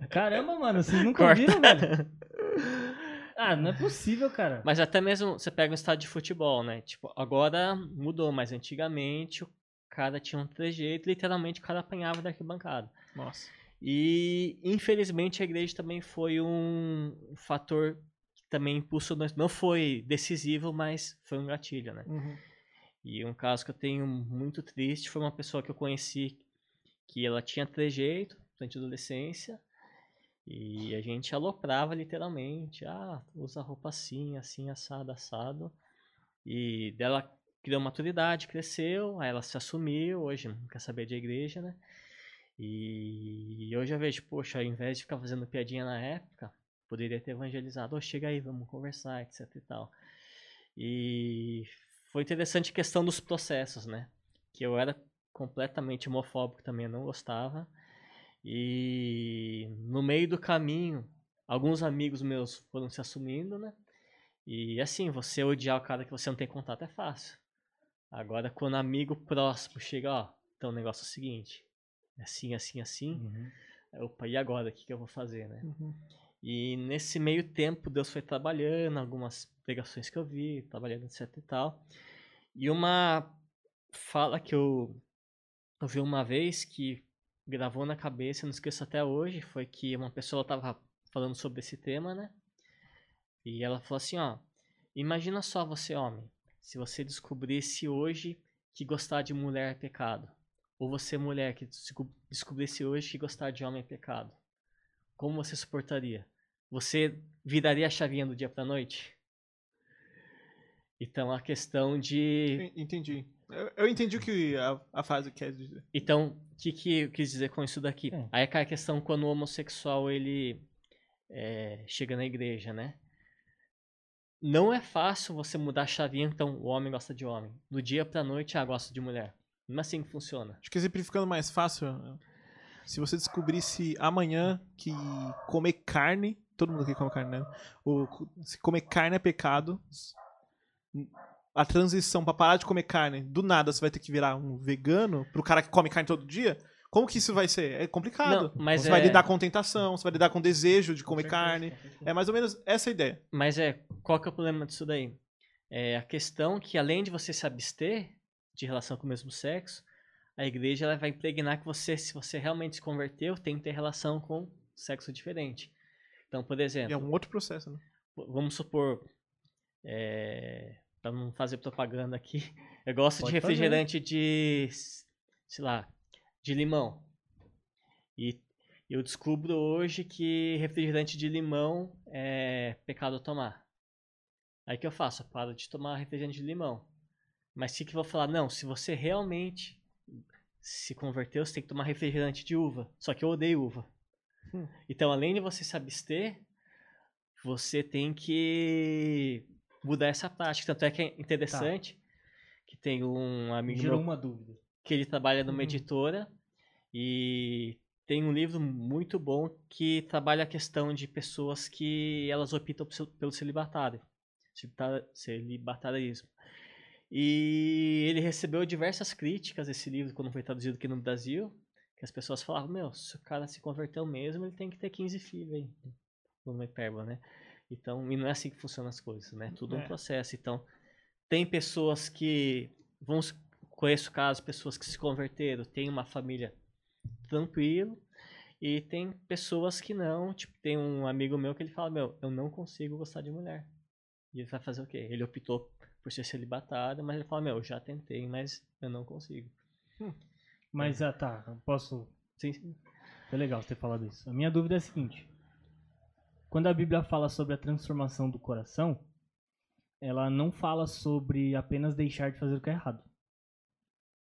Caramba, mano, vocês nunca Corta. ouviram, velho? Ah, não é possível, cara. Mas até mesmo você pega um estádio de futebol, né? Tipo, agora mudou, mas antigamente o cara tinha um trejeito, literalmente o cara apanhava da arquibancada. Nossa. E infelizmente a igreja também foi um fator que também impulsionou, não foi decisivo, mas foi um gatilho, né? Uhum. E um caso que eu tenho muito triste foi uma pessoa que eu conheci que ela tinha trejeito durante a adolescência e a gente aloprava literalmente, ah, usa roupa assim, assim, assado, assado. E dela criou maturidade, cresceu, aí ela se assumiu, hoje não quer saber de igreja, né? E hoje eu vejo, poxa, ao invés de ficar fazendo piadinha na época, poderia ter evangelizado, oh, chega aí, vamos conversar, etc e tal. E foi interessante a questão dos processos, né? Que eu era completamente homofóbico também, não gostava. E no meio do caminho, alguns amigos meus foram se assumindo, né? E assim, você odiar o cara que você não tem contato é fácil. Agora, quando amigo próximo chega, ó, então o negócio é o seguinte, é assim, assim, assim, Uhum. Opa, e agora? O que, que eu vou fazer, né? Uhum. E nesse meio tempo, Deus foi trabalhando, algumas pregações que eu vi, trabalhando, etc e tal. E uma fala que eu ouvi uma vez que gravou na cabeça, não esqueço até hoje, foi que uma pessoa estava falando sobre esse tema, né? E ela falou assim, ó, imagina só você, homem, se você descobrisse hoje que gostar de mulher é pecado, ou você, mulher, que descobrisse hoje que gostar de homem é pecado, como você suportaria? Você viraria a chavinha do dia pra noite? Então, a questão de... Entendi. Eu, eu entendi o que a, a frase quer dizer. Então, o que, que eu quis dizer com isso daqui? É. Aí cai a questão quando o homossexual, ele é, chega na igreja, né? Não é fácil você mudar a chavinha, então o homem gosta de homem. Do dia pra noite, ah, gosta de mulher. Não é assim que funciona. Acho que exemplificando mais fácil, se você descobrisse amanhã que comer carne, todo mundo aqui come carne, né? O, se comer carne é pecado, a transição pra parar de comer carne, do nada você vai ter que virar um vegano pro cara que come carne todo dia? Como que isso vai ser? É complicado. Não, mas você é- vai lidar com tentação, você vai lidar com desejo de comer carne. É mais ou menos essa a ideia. Mas é, qual que é o problema disso daí? É a questão que além de você se abster de relação com o mesmo sexo, a igreja ela vai impregnar que você, se você realmente se converteu, tem que ter relação com sexo diferente. Então, por E exemplo, é um outro processo, né? vamos supor, é, para não fazer propaganda aqui, eu gosto Pode de fazer. refrigerante de, s- sei lá, de limão. E eu descubro hoje que refrigerante de limão é pecado tomar. Aí que eu faço? Eu paro de tomar refrigerante de limão. Mas se que eu vou falar, não, se você realmente se converteu, você tem que tomar refrigerante de uva. Só que eu odeio uva. Hum. Então, além de você se abster, você tem que mudar essa prática. Tanto é que é interessante que tem um amigo Gerou meu uma dúvida. que ele trabalha numa Uhum. editora e tem um livro muito bom que trabalha a questão de pessoas que elas optam pelo- celibatário, celibata- celibatarismo. E ele recebeu diversas críticas esse livro quando foi traduzido aqui no Brasil, que as pessoas falavam, meu, se o cara se converteu mesmo, ele tem que ter 15 filhos aí. Uma hipérbole, né? Então, e não é assim que funcionam as coisas, né? Tudo é É. um processo. Então, tem pessoas que vamos conheço casos pessoas que se converteram, tem uma família tranquilo e tem pessoas que não, tipo, tem um amigo meu que ele fala, meu, eu não consigo gostar de mulher. E ele vai fazer o quê? Ele optou por ser celibatário, mas ele fala, meu, eu já tentei, mas eu não consigo. Mas, ah, tá, posso... Sim, Foi legal você ter falado isso. A minha dúvida é a seguinte. Quando a Bíblia fala sobre a transformação do coração, ela não fala sobre apenas deixar de fazer o que é errado.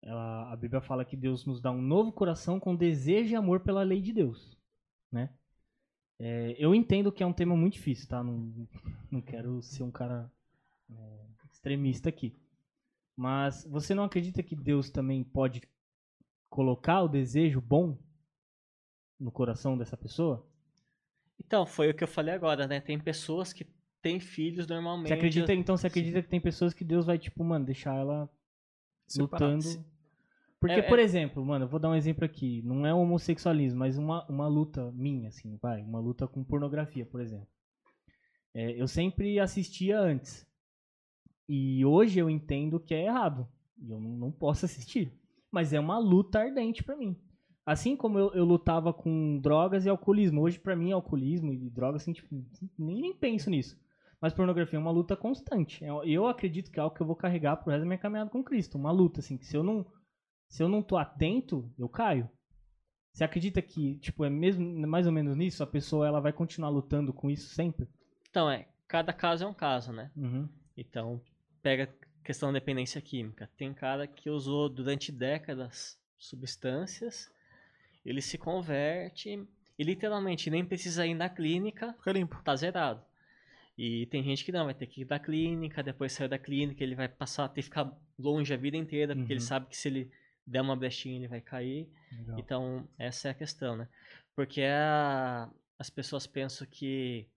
Ela, a Bíblia fala que Deus nos dá um novo coração com desejo e amor pela lei de Deus, né? É, eu entendo que é um tema muito difícil, tá? Não, não quero ser um cara é, extremista aqui. Mas você não acredita que Deus também pode colocar o desejo bom no coração dessa pessoa? Então, foi o que eu falei agora, né? Tem pessoas que têm filhos normalmente. Você acredita, então você acredita que tem pessoas que Deus vai, tipo, mano, deixar ela Separado. lutando. Porque, É- por é- exemplo, mano, eu vou dar um exemplo aqui. Não é homossexualismo, mas uma, uma luta minha, assim, vai. Uma luta com pornografia, por exemplo. É, eu sempre assistia antes. E hoje eu entendo que é errado. E eu não, não posso assistir. Mas é uma luta ardente pra mim. Assim como eu, eu lutava com drogas e alcoolismo. Hoje, pra mim, alcoolismo e drogas, assim, tipo, nem, nem penso nisso. Mas pornografia é uma luta constante. Eu, eu acredito que é algo que eu vou carregar pro resto da minha caminhada com Cristo. Uma luta, assim, que se eu não, se eu não tô atento, eu caio. Você acredita que, tipo, é mesmo mais ou menos nisso? A pessoa ela vai continuar lutando com isso sempre? Então, é, cada caso é um caso, né? Uhum. Então, pega a questão da dependência química. Tem cara que usou durante décadas substâncias, ele se converte e literalmente nem precisa ir na clínica, Fica limpo. tá zerado. E tem gente que não, vai ter que ir da clínica, depois sair da clínica, ele vai passar a ter que ficar longe a vida inteira, porque ele Uhum. sabe que se ele der uma brechinha ele vai cair. Legal. Então, essa é a questão, né? Porque a- as pessoas pensam que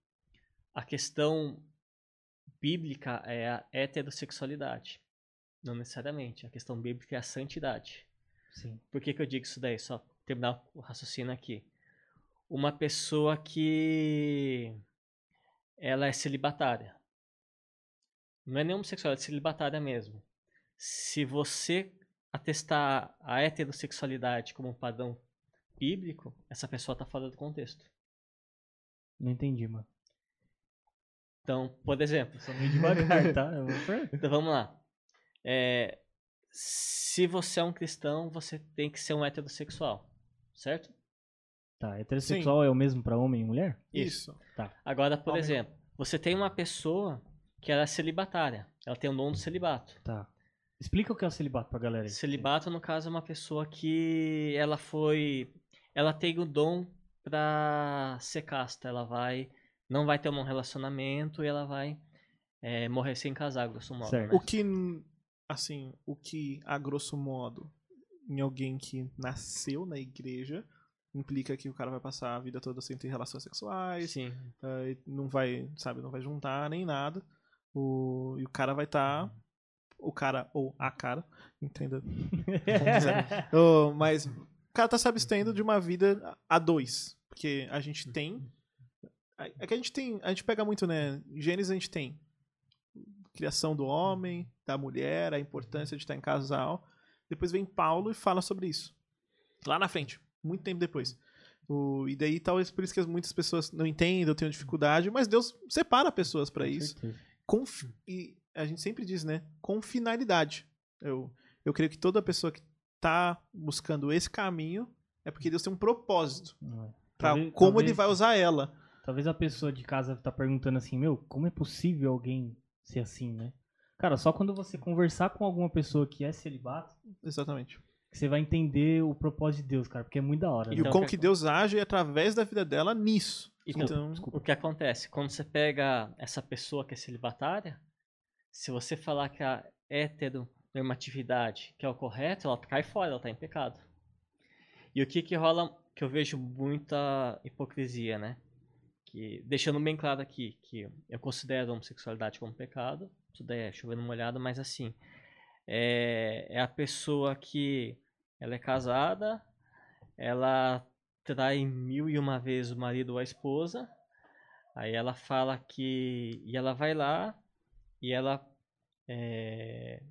a questão bíblica é a heterossexualidade. Não necessariamente. A questão bíblica é a santidade. Sim. Por que, que eu digo isso daí? Só terminar o raciocínio aqui. uma pessoa que ela é celibatária. Não é nem homossexual, é celibatária mesmo. Se você atestar a heterossexualidade como um padrão bíblico, essa pessoa está fora do contexto. Não entendi, mano. Então, por exemplo, Só meio devagar, tá? Então vamos lá. É, se você é um cristão, você tem que ser um heterossexual, certo? Tá, heterossexual é o mesmo pra homem e mulher? Isso. Agora, por Homem- exemplo, você tem uma pessoa que ela é celibatária, ela tem o dom do celibato. Tá. Explica o que é o celibato pra galera aí. Celibato, no caso, é uma pessoa que ela foi. Ela tem o dom pra ser casta. Ela vai. Não vai ter um relacionamento e ela vai é, morrer sem casar, grosso modo. Certo. né? O que, assim, o que, a grosso modo, em alguém que nasceu na igreja, implica que o cara vai passar a vida toda sem ter relações sexuais, Sim. eh, não vai, sabe, não vai juntar nem nada. O, e o cara vai estar. o cara ou a cara, entenda. Oh, mas o cara tá se abstendo de uma vida a dois. Porque a gente tem. É que a gente tem. A gente pega muito, né? Gênesis a gente tem criação do homem, da mulher, a importância de estar em casal. Depois vem Paulo e fala sobre isso. Lá na frente, muito tempo depois. O, e daí talvez por isso que muitas pessoas não entendem, ou tenham dificuldade, mas Deus separa pessoas para isso com e a gente sempre diz, né, com finalidade. Eu, eu creio que toda pessoa que tá buscando esse caminho é porque Deus tem um propósito é. Talvez- como talvez- ele vai usar ela. Talvez a pessoa de casa tá perguntando assim, meu, como é possível alguém ser assim, né? Cara, só quando você conversar com alguma pessoa que é celibato, Exatamente. que você vai entender o propósito de Deus, cara, porque é muito da hora. E né? Então, o como que- que Deus age através da vida dela nisso. Então, Então, O que acontece? Quando você pega essa pessoa que é celibatária, se você falar que a heteronormatividade que é o correto, ela cai fora, ela tá em pecado. E o que que rola, que eu vejo muita hipocrisia, né? Que, deixando bem claro aqui, que eu considero a homossexualidade como pecado, isso daí é chovendo molhado, mas assim, é, é a pessoa que ela é casada, ela trai mil e uma vezes o marido ou a esposa, aí ela fala que. E ela vai lá e ela é,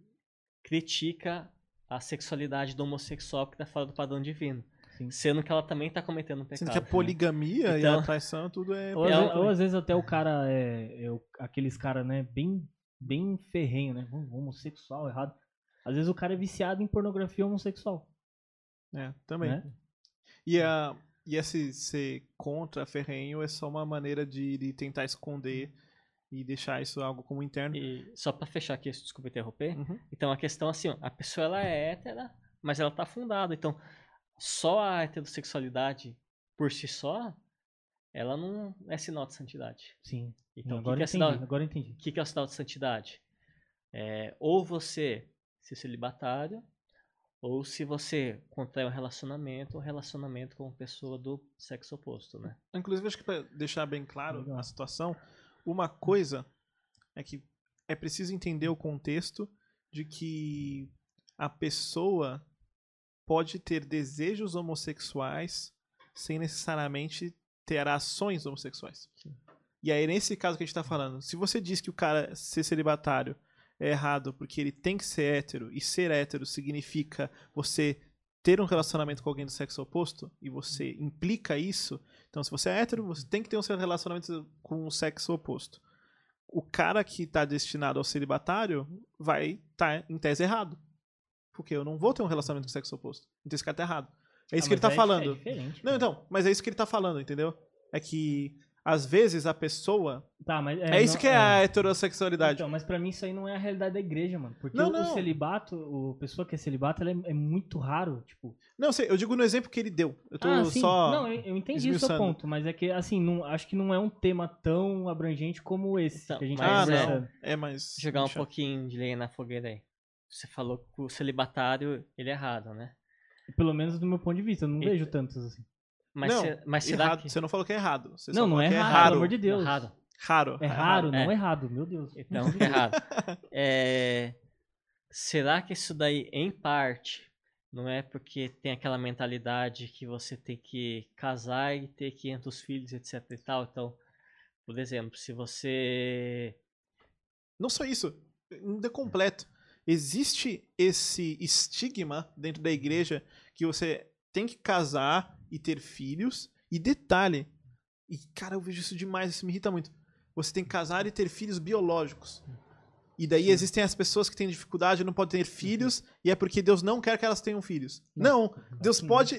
critica a sexualidade do homossexual que está fora do padrão divino. Sim. Sendo que ela também está cometendo um sendo pecado. que a poligamia e Então- a traição, tudo é. Ou, às É vezes, um- ou às vezes até o cara é, é aqueles cara, né, bem, bem ferrenho, né? hom- Homossexual, errado. Às vezes o cara é viciado em pornografia homossexual. É, também. Né? E, a, e esse ser contra ferrenho é só uma maneira de, de tentar esconder e deixar isso algo como interno. E só para fechar aqui, desculpa interromper. Uhum. Então a questão assim, ó, a pessoa ela é hétera, mas ela tá fundada. Então, só a heterossexualidade por si só, ela não é sinal de santidade. Sim. Então, o que, agora, que é entendi, sinal, agora entendi. o que, que é o sinal de santidade? É, ou você ser celibatário, ou se você contrai um relacionamento, um relacionamento com uma pessoa do sexo oposto, né? Inclusive, acho que para deixar bem claro Legal. a situação, uma coisa é que é preciso entender o contexto de que a pessoa pode ter desejos homossexuais sem necessariamente ter ações homossexuais. E aí, nesse caso que a gente tá falando, se você diz que o cara ser celibatário é errado porque ele tem que ser hétero, e ser hétero significa você ter um relacionamento com alguém do sexo oposto, e você implica isso, então se você é hétero, você tem que ter um relacionamento com o sexo oposto. O cara que tá destinado ao celibatário vai estar em tese errado. Porque eu não vou ter um relacionamento com o sexo oposto. Então esse cara tá errado. É isso Ah, que ele tá aí falando. É Não, cara. então, mas é isso que ele tá falando, entendeu? É que às vezes a pessoa. Tá, mas É, isso não- que é, a heterossexualidade. Então, mas pra mim isso aí não é a realidade da igreja, mano. Porque Não, o, o não. celibato, o pessoa que é celibato, ela é, é muito raro, tipo. Não, sei, eu digo no exemplo que ele deu. Eu tô ah, sim. só. Não, eu, eu entendi o seu ponto, mas é que, assim, não, acho que não é um tema tão abrangente como esse Então, que a gente mas tá Ah, é- conversando. não. É, mas. Jogar um pouquinho de lenha na fogueira aí. Você falou que o celibatário, ele é errado, né? Pelo menos do meu ponto de vista, eu não Eita. vejo tantos assim. Mas, não, se- mas será errado. que... Você não falou que é errado. Você não, não é que raro, é pelo raro. amor de Deus. Errado. Raro. É raro, não É. errado, meu Deus. Então, errado. É, será que isso daí, em parte, Não é porque tem aquela mentalidade que você tem que casar e ter 500 filhos, etc e tal. Então, por exemplo, se você Não só isso, ainda completo. Existe esse estigma dentro da igreja que você tem que casar e ter filhos. E detalhe, e cara, eu vejo isso demais, isso me irrita muito. Você tem que casar e ter filhos biológicos. E daí existem as pessoas que têm dificuldade, não podem ter filhos, e é porque Deus não quer que elas tenham filhos. Não, Deus Sim. pode.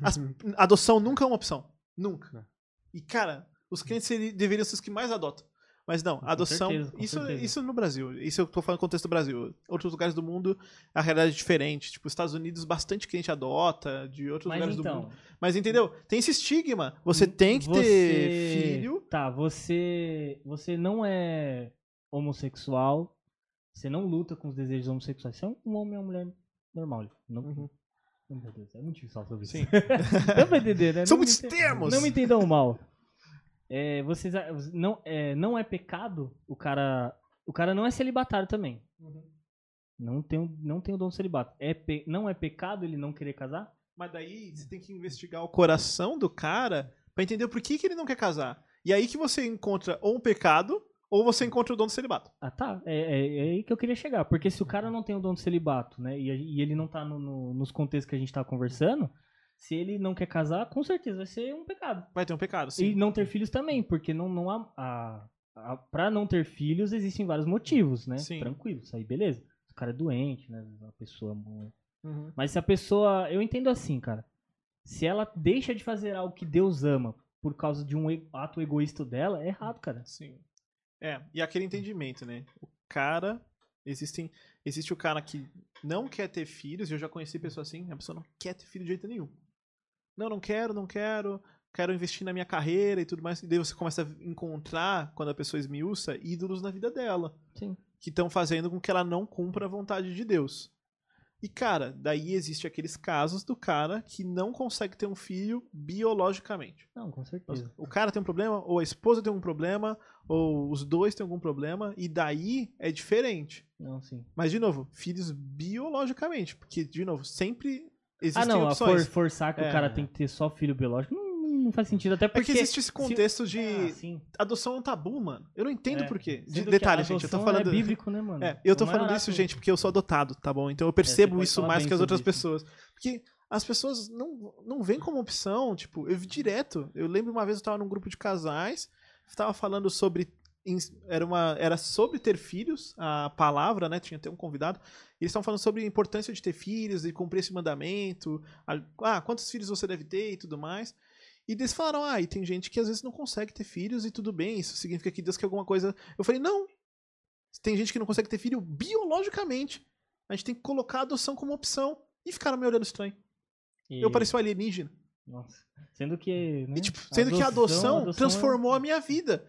As- adoção nunca é uma opção. Nunca. Não. E, cara, os crentes deveriam ser os que mais adotam. Mas não, Com adoção. certeza, isso, certeza. isso no Brasil. Isso eu tô falando no contexto do Brasil. Outros lugares do mundo, a realidade é diferente. Tipo, os Estados Unidos, bastante crente adota, de outros Mas lugares do então, mundo. Mas entendeu? Tem esse estigma. Você Hum, tem que ter você- filho. Tá, você você não é homossexual, você não luta com os desejos homossexuais. Você é um homem ou uma mulher normal. Não, Uhum. Meu Deus, é muito difícil falar sobre isso. Sim. Deu pra entender, né? São Não muitos termos. Não me entendam mal. É, vocês, não, é, não é pecado o cara. O cara não é celibatário também. Não tem, não tem o dom do celibato. É pe- não é pecado ele não querer casar? Mas daí você tem que investigar o coração do cara pra entender por que, que ele não quer casar. E aí que você encontra ou um pecado, ou você encontra o dom do celibato. Ah, tá. É, é- é aí que eu queria chegar. Porque se o cara não tem o dom do celibato, né? E, e ele não tá no- no- nos contextos que a gente tá conversando, se ele não quer casar, com certeza vai ser um pecado. Vai ter um pecado, E sim. não ter filhos também, porque não, não há. A, a, pra não ter filhos existem vários motivos, né? Sim. Tranquilo, isso aí, beleza. O cara é doente, né? A pessoa. Uhum. Mas se a pessoa. Eu entendo assim, cara. Se ela deixa de fazer algo que Deus ama por causa de um e- ato egoísta dela, é errado, cara. Sim. É, e aquele entendimento, né? O cara. Existem, existe o cara que não quer ter filhos, e eu já conheci pessoa assim, a pessoa não quer ter filho de jeito nenhum. Não, não quero, não quero, quero investir na minha carreira e tudo mais. E daí você começa a encontrar, quando a pessoa esmiuça, ídolos na vida dela. Sim. que estão fazendo com que ela não cumpra a vontade de Deus. E, cara, daí existe aqueles casos do cara que não consegue ter um filho biologicamente. Não, com certeza. O cara tem um problema, ou a esposa tem um problema, ou os dois têm algum problema, e daí é diferente. Não, sim. Mas, de novo, filhos biologicamente, porque, de novo, sempre existem Ah, não, a for- opções. forçar que É. o cara tem que ter só filho biológico não, não faz sentido. Até É porque. que existe esse contexto de Ah, adoção é um tabu, mano. Eu não entendo É. por quê. De detalhe, gente, eu tô adoção falando. É bíblico, né, mano? É, eu tô O falando maior isso, ato- gente, porque eu sou adotado, tá bom? Então eu percebo isso mais que as outras isso. pessoas. Porque as pessoas não, não veem como opção, tipo, eu vi direto. Eu lembro uma vez eu tava num grupo de casais, tava falando sobre. Era, uma, era sobre ter filhos, a palavra, né? Tinha até um convidado. E eles estavam falando sobre a importância de ter filhos, de cumprir esse mandamento. a- Ah, quantos filhos você deve ter e tudo mais. E eles falaram, ah, e tem gente que às vezes não consegue ter filhos e tudo bem, isso significa que Deus quer alguma coisa. Eu falei, não. Tem gente que não consegue ter filho biologicamente. A gente tem que colocar a adoção como opção. E ficaram me olhando estranho. E- Eu parecia um alienígena. Nossa. Sendo que. Né, E, tipo, sendo que a adoção, transformou a minha vida.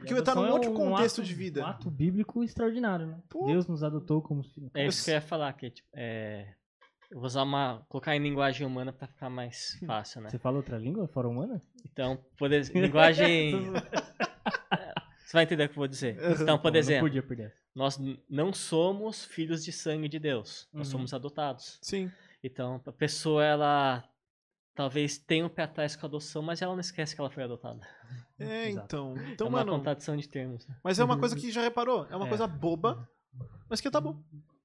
Porque eu ia estar num outro contexto de vida. Um ato bíblico extraordinário, né? Pô. Deus nos adotou como filhos. É isso que eu ia falar, que tipo, é, eu vou usar uma. colocar em linguagem humana pra ficar mais fácil, né? Você fala outra língua fora humana? Então, por ex- linguagem. Você vai entender o que eu vou dizer. Então, por Não exemplo, podia perder. nós não somos filhos de sangue de Deus. Nós Uhum. somos adotados. Sim. Então, a pessoa, ela talvez tenha um pé atrás com a adoção, mas ela não esquece que ela foi adotada. É, Exato. então. é Então, uma mano. contradição de termos. né? Mas é uma coisa que já reparou. É uma É. coisa boba, mas que tá bom.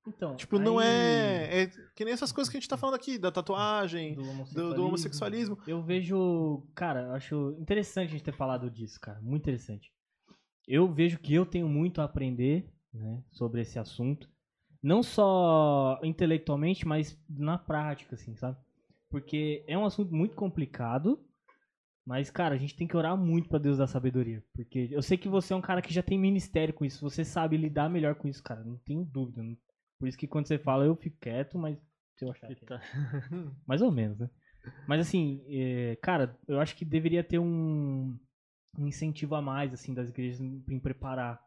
Então, Tipo, não aí- é. É que nem essas coisas que a gente tá falando aqui, da tatuagem, do do, homossexualismo. do homossexualismo. Eu vejo, cara, eu acho interessante a gente ter falado disso, cara, muito interessante. Eu vejo que eu tenho muito a aprender, né, sobre esse assunto, não só intelectualmente, mas na prática, assim, sabe? Porque é um assunto muito complicado, mas, cara, a gente tem que orar muito pra Deus dar sabedoria, porque eu sei que você é um cara que já tem ministério com isso, você sabe lidar melhor com isso, cara, não tenho dúvida. não- Por isso que quando você fala, eu fico quieto, mas se eu achar que... Então, Mais ou menos, né? Mas assim, é, cara, eu acho que deveria ter um, um incentivo a mais, assim, das igrejas em preparar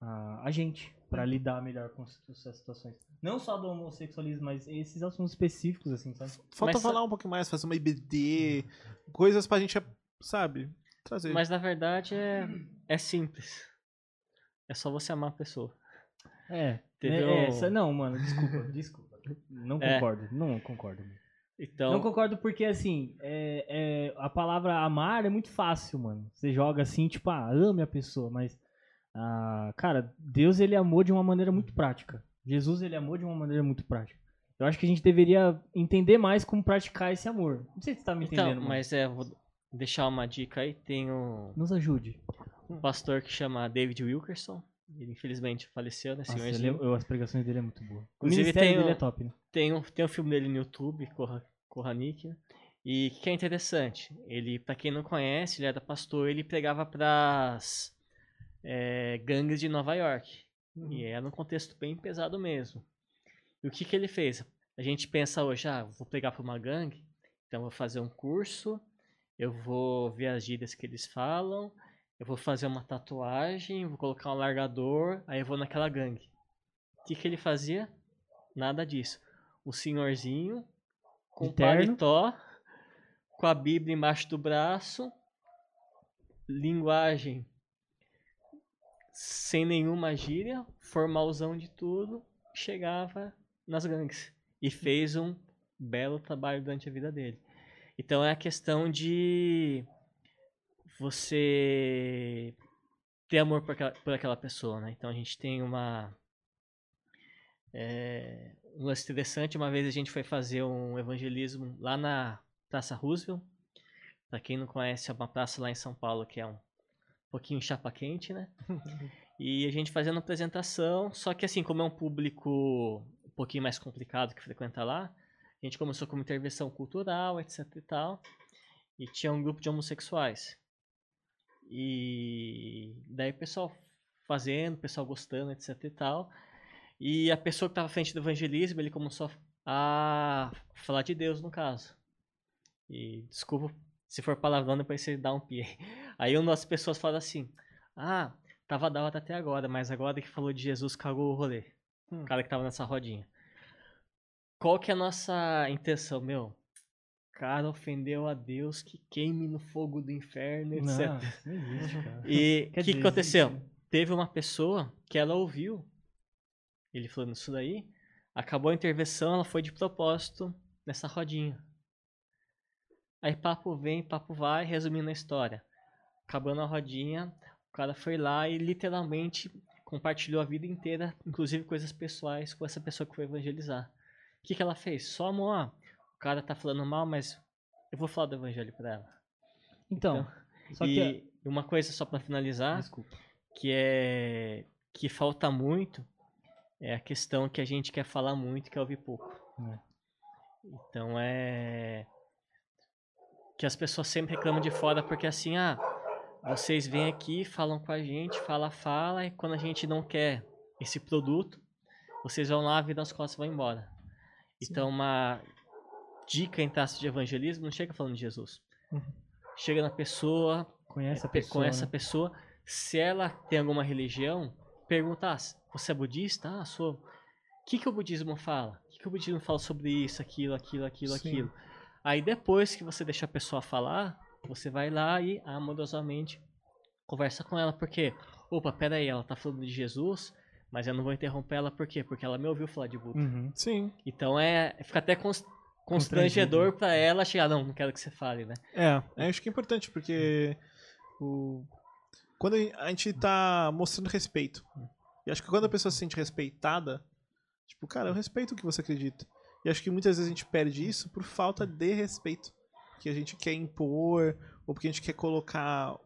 a, a gente pra lidar melhor com essas situações. Não só do homossexualismo, mas esses assuntos específicos, assim, sabe? Falta Mas falar um pouco mais, fazer uma IBD, coisas pra gente, sabe, trazer. mas na verdade é, é simples. É só você amar a pessoa. É. Teve é, um- essa- não, mano, desculpa, desculpa. Não É. concordo, não concordo. Então, Não concordo porque, assim, é, é, a palavra amar é muito fácil, mano. Você joga assim, tipo, ah, ame a pessoa, mas, ah, cara, Deus, ele amou de uma maneira muito prática. Jesus, ele amou de uma maneira muito prática. Eu acho que a gente deveria entender mais como praticar esse amor. Não sei se você tá me então entendendo, mano. mas é, vou deixar uma dica aí. Tem um, Nos ajude. um pastor que chama David Wilkerson. Ele infelizmente faleceu, né, Nossa, ele é- eu- as pregações dele é muito boa. O Inclusive, ministério tem dele o- é top, né? Tem um, tem um filme dele no YouTube, Corra, Corra Nick, né? E que é interessante. Ele, pra quem não conhece, ele era pastor, ele pregava pras é, gangues de Nova York. E era um contexto bem pesado mesmo. E o que, que ele fez? A gente pensa hoje, ah, vou pegar pra uma gangue, então vou fazer um curso, eu vou ver as gírias que eles falam, eu vou fazer uma tatuagem, vou colocar um largador, aí eu vou naquela gangue. O que, que ele fazia? Nada disso. O senhorzinho, com De o terno. paletó, com a Bíblia embaixo do braço, linguagem sem nenhuma gíria, formalzão de tudo, chegava nas gangues e fez um belo trabalho durante a vida dele. Então é a questão de você ter amor por aquela, por aquela pessoa, né? Então a gente tem uma é, um lance interessante. Uma vez a gente foi fazer um evangelismo lá na Praça Roosevelt. Pra quem não conhece, é uma praça lá em São Paulo que é um pouquinho chapa quente, né? E a gente fazendo apresentação, só que assim, como é um público um pouquinho mais complicado que frequenta lá, a gente começou com intervenção cultural, etc e tal. E tinha um grupo de homossexuais. E daí o pessoal fazendo, o pessoal gostando, etc e tal. E a pessoa que estava à frente do evangelismo, ele começou a falar de Deus, no caso. E desculpa se for palavrão, depois você dá um pie. Aí uma das pessoas fala assim: Ah, tava da hora até agora, mas agora que falou de Jesus, cagou o rolê. Hum. O cara que tava nessa rodinha. Qual que é a nossa intenção, meu? Cara ofendeu a Deus que queime no fogo do inferno, etc. Não, não existe. E o que, que aconteceu? Teve uma pessoa que ela ouviu ele falando isso daí, acabou a intervenção, ela foi de propósito nessa rodinha. Aí papo vem, papo vai, resumindo a história. Acabando a rodinha, o cara foi lá e literalmente compartilhou a vida inteira, inclusive coisas pessoais, com essa pessoa que foi evangelizar. O que, que ela fez? Só, amor, o cara tá falando mal, mas eu vou falar do evangelho pra ela. Então, só e que... uma coisa só pra finalizar, Desculpa. que é que falta muito é a questão que a gente quer falar muito e quer ouvir pouco. É. Então é que as pessoas sempre reclamam de fora porque assim, ah, vocês vêm aqui, falam com a gente, fala, fala, e quando a gente não quer esse produto, vocês vão lá, viram as costas e vão embora. Então uma dica em traço de evangelismo não chega falando de Jesus. Uhum. Chega na pessoa, Conhece a pe- pessoa, com essa né? pessoa. Se ela tem alguma religião, pergunta: ah, você é budista? Ah, sou. O que, que o budismo fala? O que, que o budismo fala sobre isso, aquilo, aquilo, aquilo, Sim. aquilo? Aí depois que você deixa a pessoa falar, você vai lá e amorosamente conversa com ela, porque, opa, pera aí, ela tá falando de Jesus, mas eu não vou interromper ela, por quê? Porque ela me ouviu falar de Buda. Uhum. Sim. Então é, fica até cons- constrangedor pra ela chegar, não, não quero que você fale, né? É, eu acho que é importante, porque o... quando a gente tá mostrando respeito, e acho que quando a pessoa se sente respeitada, tipo, cara, eu respeito o que você acredita. E acho que muitas vezes a gente perde isso por falta de respeito. Que a gente quer impor, ou porque a gente quer colocar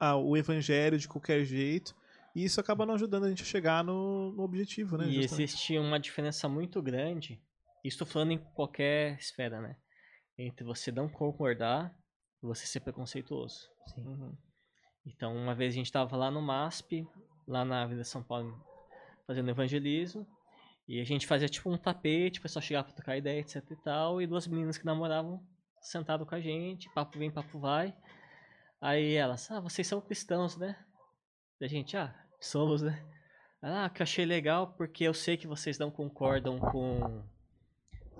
ah, o evangelho de qualquer jeito. E isso acaba não ajudando a gente a chegar no, no objetivo, né? E justamente. existe uma diferença muito grande, isso falando em qualquer esfera, né? Entre você não concordar e você ser preconceituoso. Uhum. Então, uma vez a gente estava lá no MASP, lá na Avenida São Paulo, fazendo evangelismo, e a gente fazia tipo um tapete, o pessoal chegava pra trocar ideia, etc e tal, e duas meninas que namoravam sentado com a gente, papo vem, papo vai. Aí elas, ah, vocês são cristãos, né? E a gente, ah, somos, né? Ah, que eu achei legal porque eu sei que vocês não concordam com,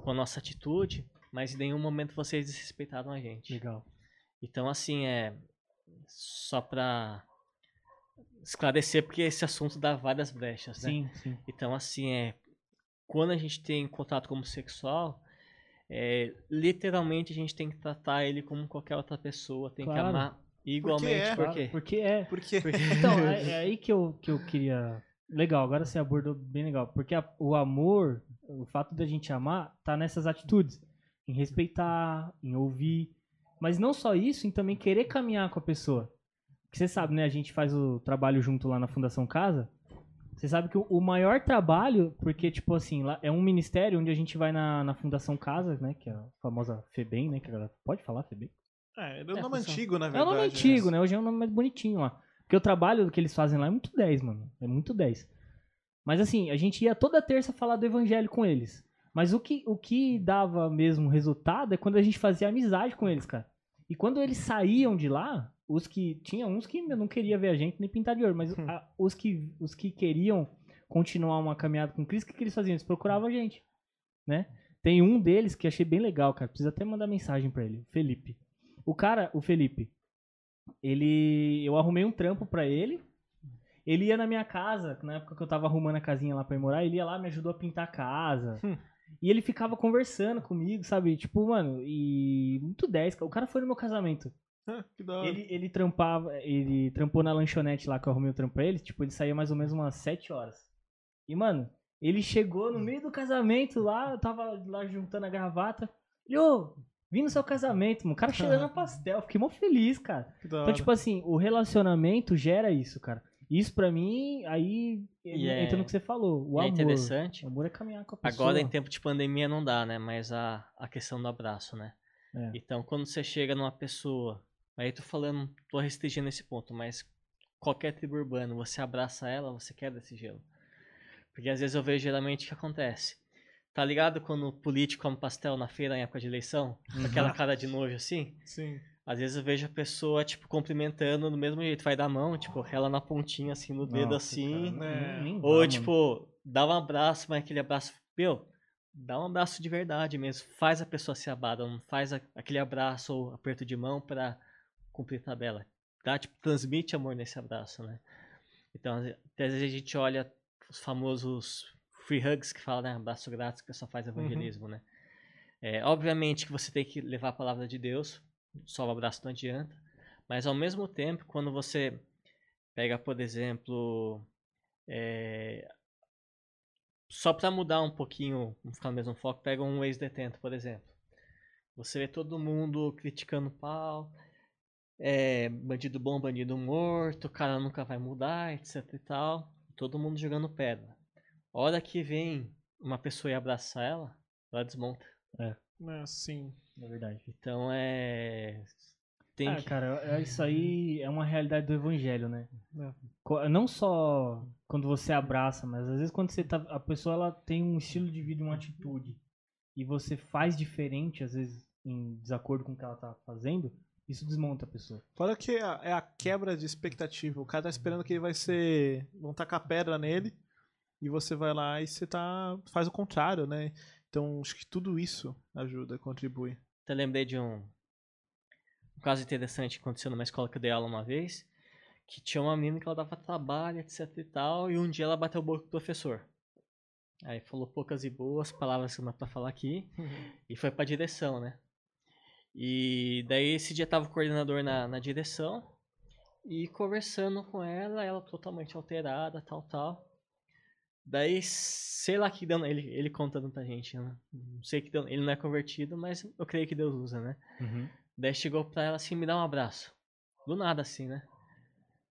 com a nossa atitude, mas em nenhum momento vocês desrespeitaram a gente. Legal. Então, assim, é. Só pra esclarecer, porque esse assunto dá várias brechas, né? Sim, sim. Então, assim, é. Quando a gente tem contato como sexual, é, literalmente a gente tem que tratar ele como qualquer outra pessoa, tem Claro. que amar igualmente. é. Por quê? Porque é. Porque- Então, é, é aí que eu, que eu queria. Legal, agora você abordou bem legal. Porque a- o amor, o fato da gente amar, tá nessas atitudes. Em respeitar, em ouvir. Mas não só isso, em também querer caminhar com a pessoa. Porque você sabe, né? A gente faz o trabalho junto lá na Fundação Casa. Você sabe que o, o maior trabalho, porque, tipo assim, lá é um ministério onde a gente vai na, na Fundação Casa, né? Que é a famosa FEBEM, né? Que a galera pode falar FEBEM? É, é um É, nome antigo, na É verdade. nome antigo, né? Hoje é um nome mais bonitinho lá. Porque o trabalho que eles fazem lá é muito 10, mano. É muito 10. Mas assim, a gente ia toda terça falar do evangelho com eles. Mas o que, o que dava mesmo resultado é quando a gente fazia amizade com eles, cara. E quando eles saíam de lá, os que. Tinha uns que não queria ver a gente nem pintar de ouro, mas Hum. a- os, que, os que queriam continuar uma caminhada com Cristo, o que, que eles faziam? Eles procuravam a gente, né? Tem um deles que achei bem legal, cara. Precisa até mandar mensagem pra ele. Felipe. O cara, o Felipe, ele. Eu arrumei um trampo pra ele. Ele ia na minha casa, na época que eu tava arrumando a casinha lá pra ir morar, ele ia lá, me ajudou a pintar a casa. Hum. E ele ficava conversando comigo, sabe? Tipo, mano, e. Muito 10, cara. O cara foi no meu casamento. Que da hora. Ele, ele trampava, ele trampou na lanchonete lá que eu arrumei o trampo pra ele, tipo, ele saía mais ou menos umas 7 horas. E, mano, ele chegou no meio do casamento lá, eu tava lá juntando a gravata. E, ô, vim no seu casamento, mano. O cara cheirando a pastel, fiquei mó feliz, cara. Que da Então, tipo assim, o relacionamento gera isso, cara. Isso pra mim, aí E é- entra no que você falou. O é amor. interessante. O amor é caminhar com a pessoa. Agora, em tempo de pandemia, não dá, né? Mas a, a questão do abraço, né? É. Então, quando você chega numa pessoa, aí tô falando, tô restringindo esse ponto, mas qualquer tribo urbana, você abraça ela, você quer desse gelo. Porque às vezes eu vejo geralmente o que acontece. Tá ligado quando o político come pastel na feira em época de eleição? Com aquela cara de nojo assim? Sim. Às vezes eu vejo a pessoa, tipo, cumprimentando do mesmo jeito. Vai dar mão, tipo, ela na pontinha, assim, no dedo, Nossa, assim. cara, É. nem- nem dá, Ou, mano. tipo, dá um abraço, mas aquele abraço. Meu, dá um abraço de verdade mesmo. Faz a pessoa se abada, não faz a- aquele abraço ou aperto de mão pra cumprir tabela. Dá, tipo, transmite amor nesse abraço, né? Então, às ve- até às vezes a gente olha os famosos free hugs que fala, né? Abraço grátis que só faz evangelismo, né? É, obviamente que você tem que levar a palavra de Deus, só o abraço não adianta. Mas ao mesmo tempo, quando você pega, por exemplo, é, só para mudar um pouquinho, não ficar no mesmo foco, pega um ex-detento, por exemplo. Você vê todo mundo criticando o pau, é, bandido bom, bandido morto, o cara nunca vai mudar, etc e tal. Todo mundo jogando pedra. Hora que vem uma pessoa e abraça ela, ela desmonta. É, sim. É verdade. Então é. Tem Ah, que... cara, é- isso aí é uma realidade do evangelho, né? É. Não só quando você abraça, mas às vezes quando você tá. A pessoa ela tem um estilo de vida, uma atitude. E você faz diferente, às vezes, em desacordo com o que ela tá fazendo, isso desmonta a pessoa. Fora que é a, é a quebra de expectativa. O cara tá esperando que ele vai ser. vão tacar pedra nele. E você vai lá e você tá. faz o contrário, né? Então acho que tudo isso ajuda, contribui. Até lembrei de um, um caso interessante que aconteceu numa escola que eu dei aula uma vez, que tinha uma menina que ela dava trabalho, etc e tal, e um dia ela bateu o boca com o professor. Aí falou poucas e boas palavras que não dá pra falar aqui, e foi pra direção, né? E daí esse dia tava o coordenador na, na direção, e conversando com ela, ela totalmente alterada, tal, tal. Daí, sei lá que deu, ele, ele contando pra gente, né? Não sei que deu, ele não é convertido, mas eu creio que Deus usa, né? Daí chegou pra ela assim, me dá um abraço. Do nada, assim, né?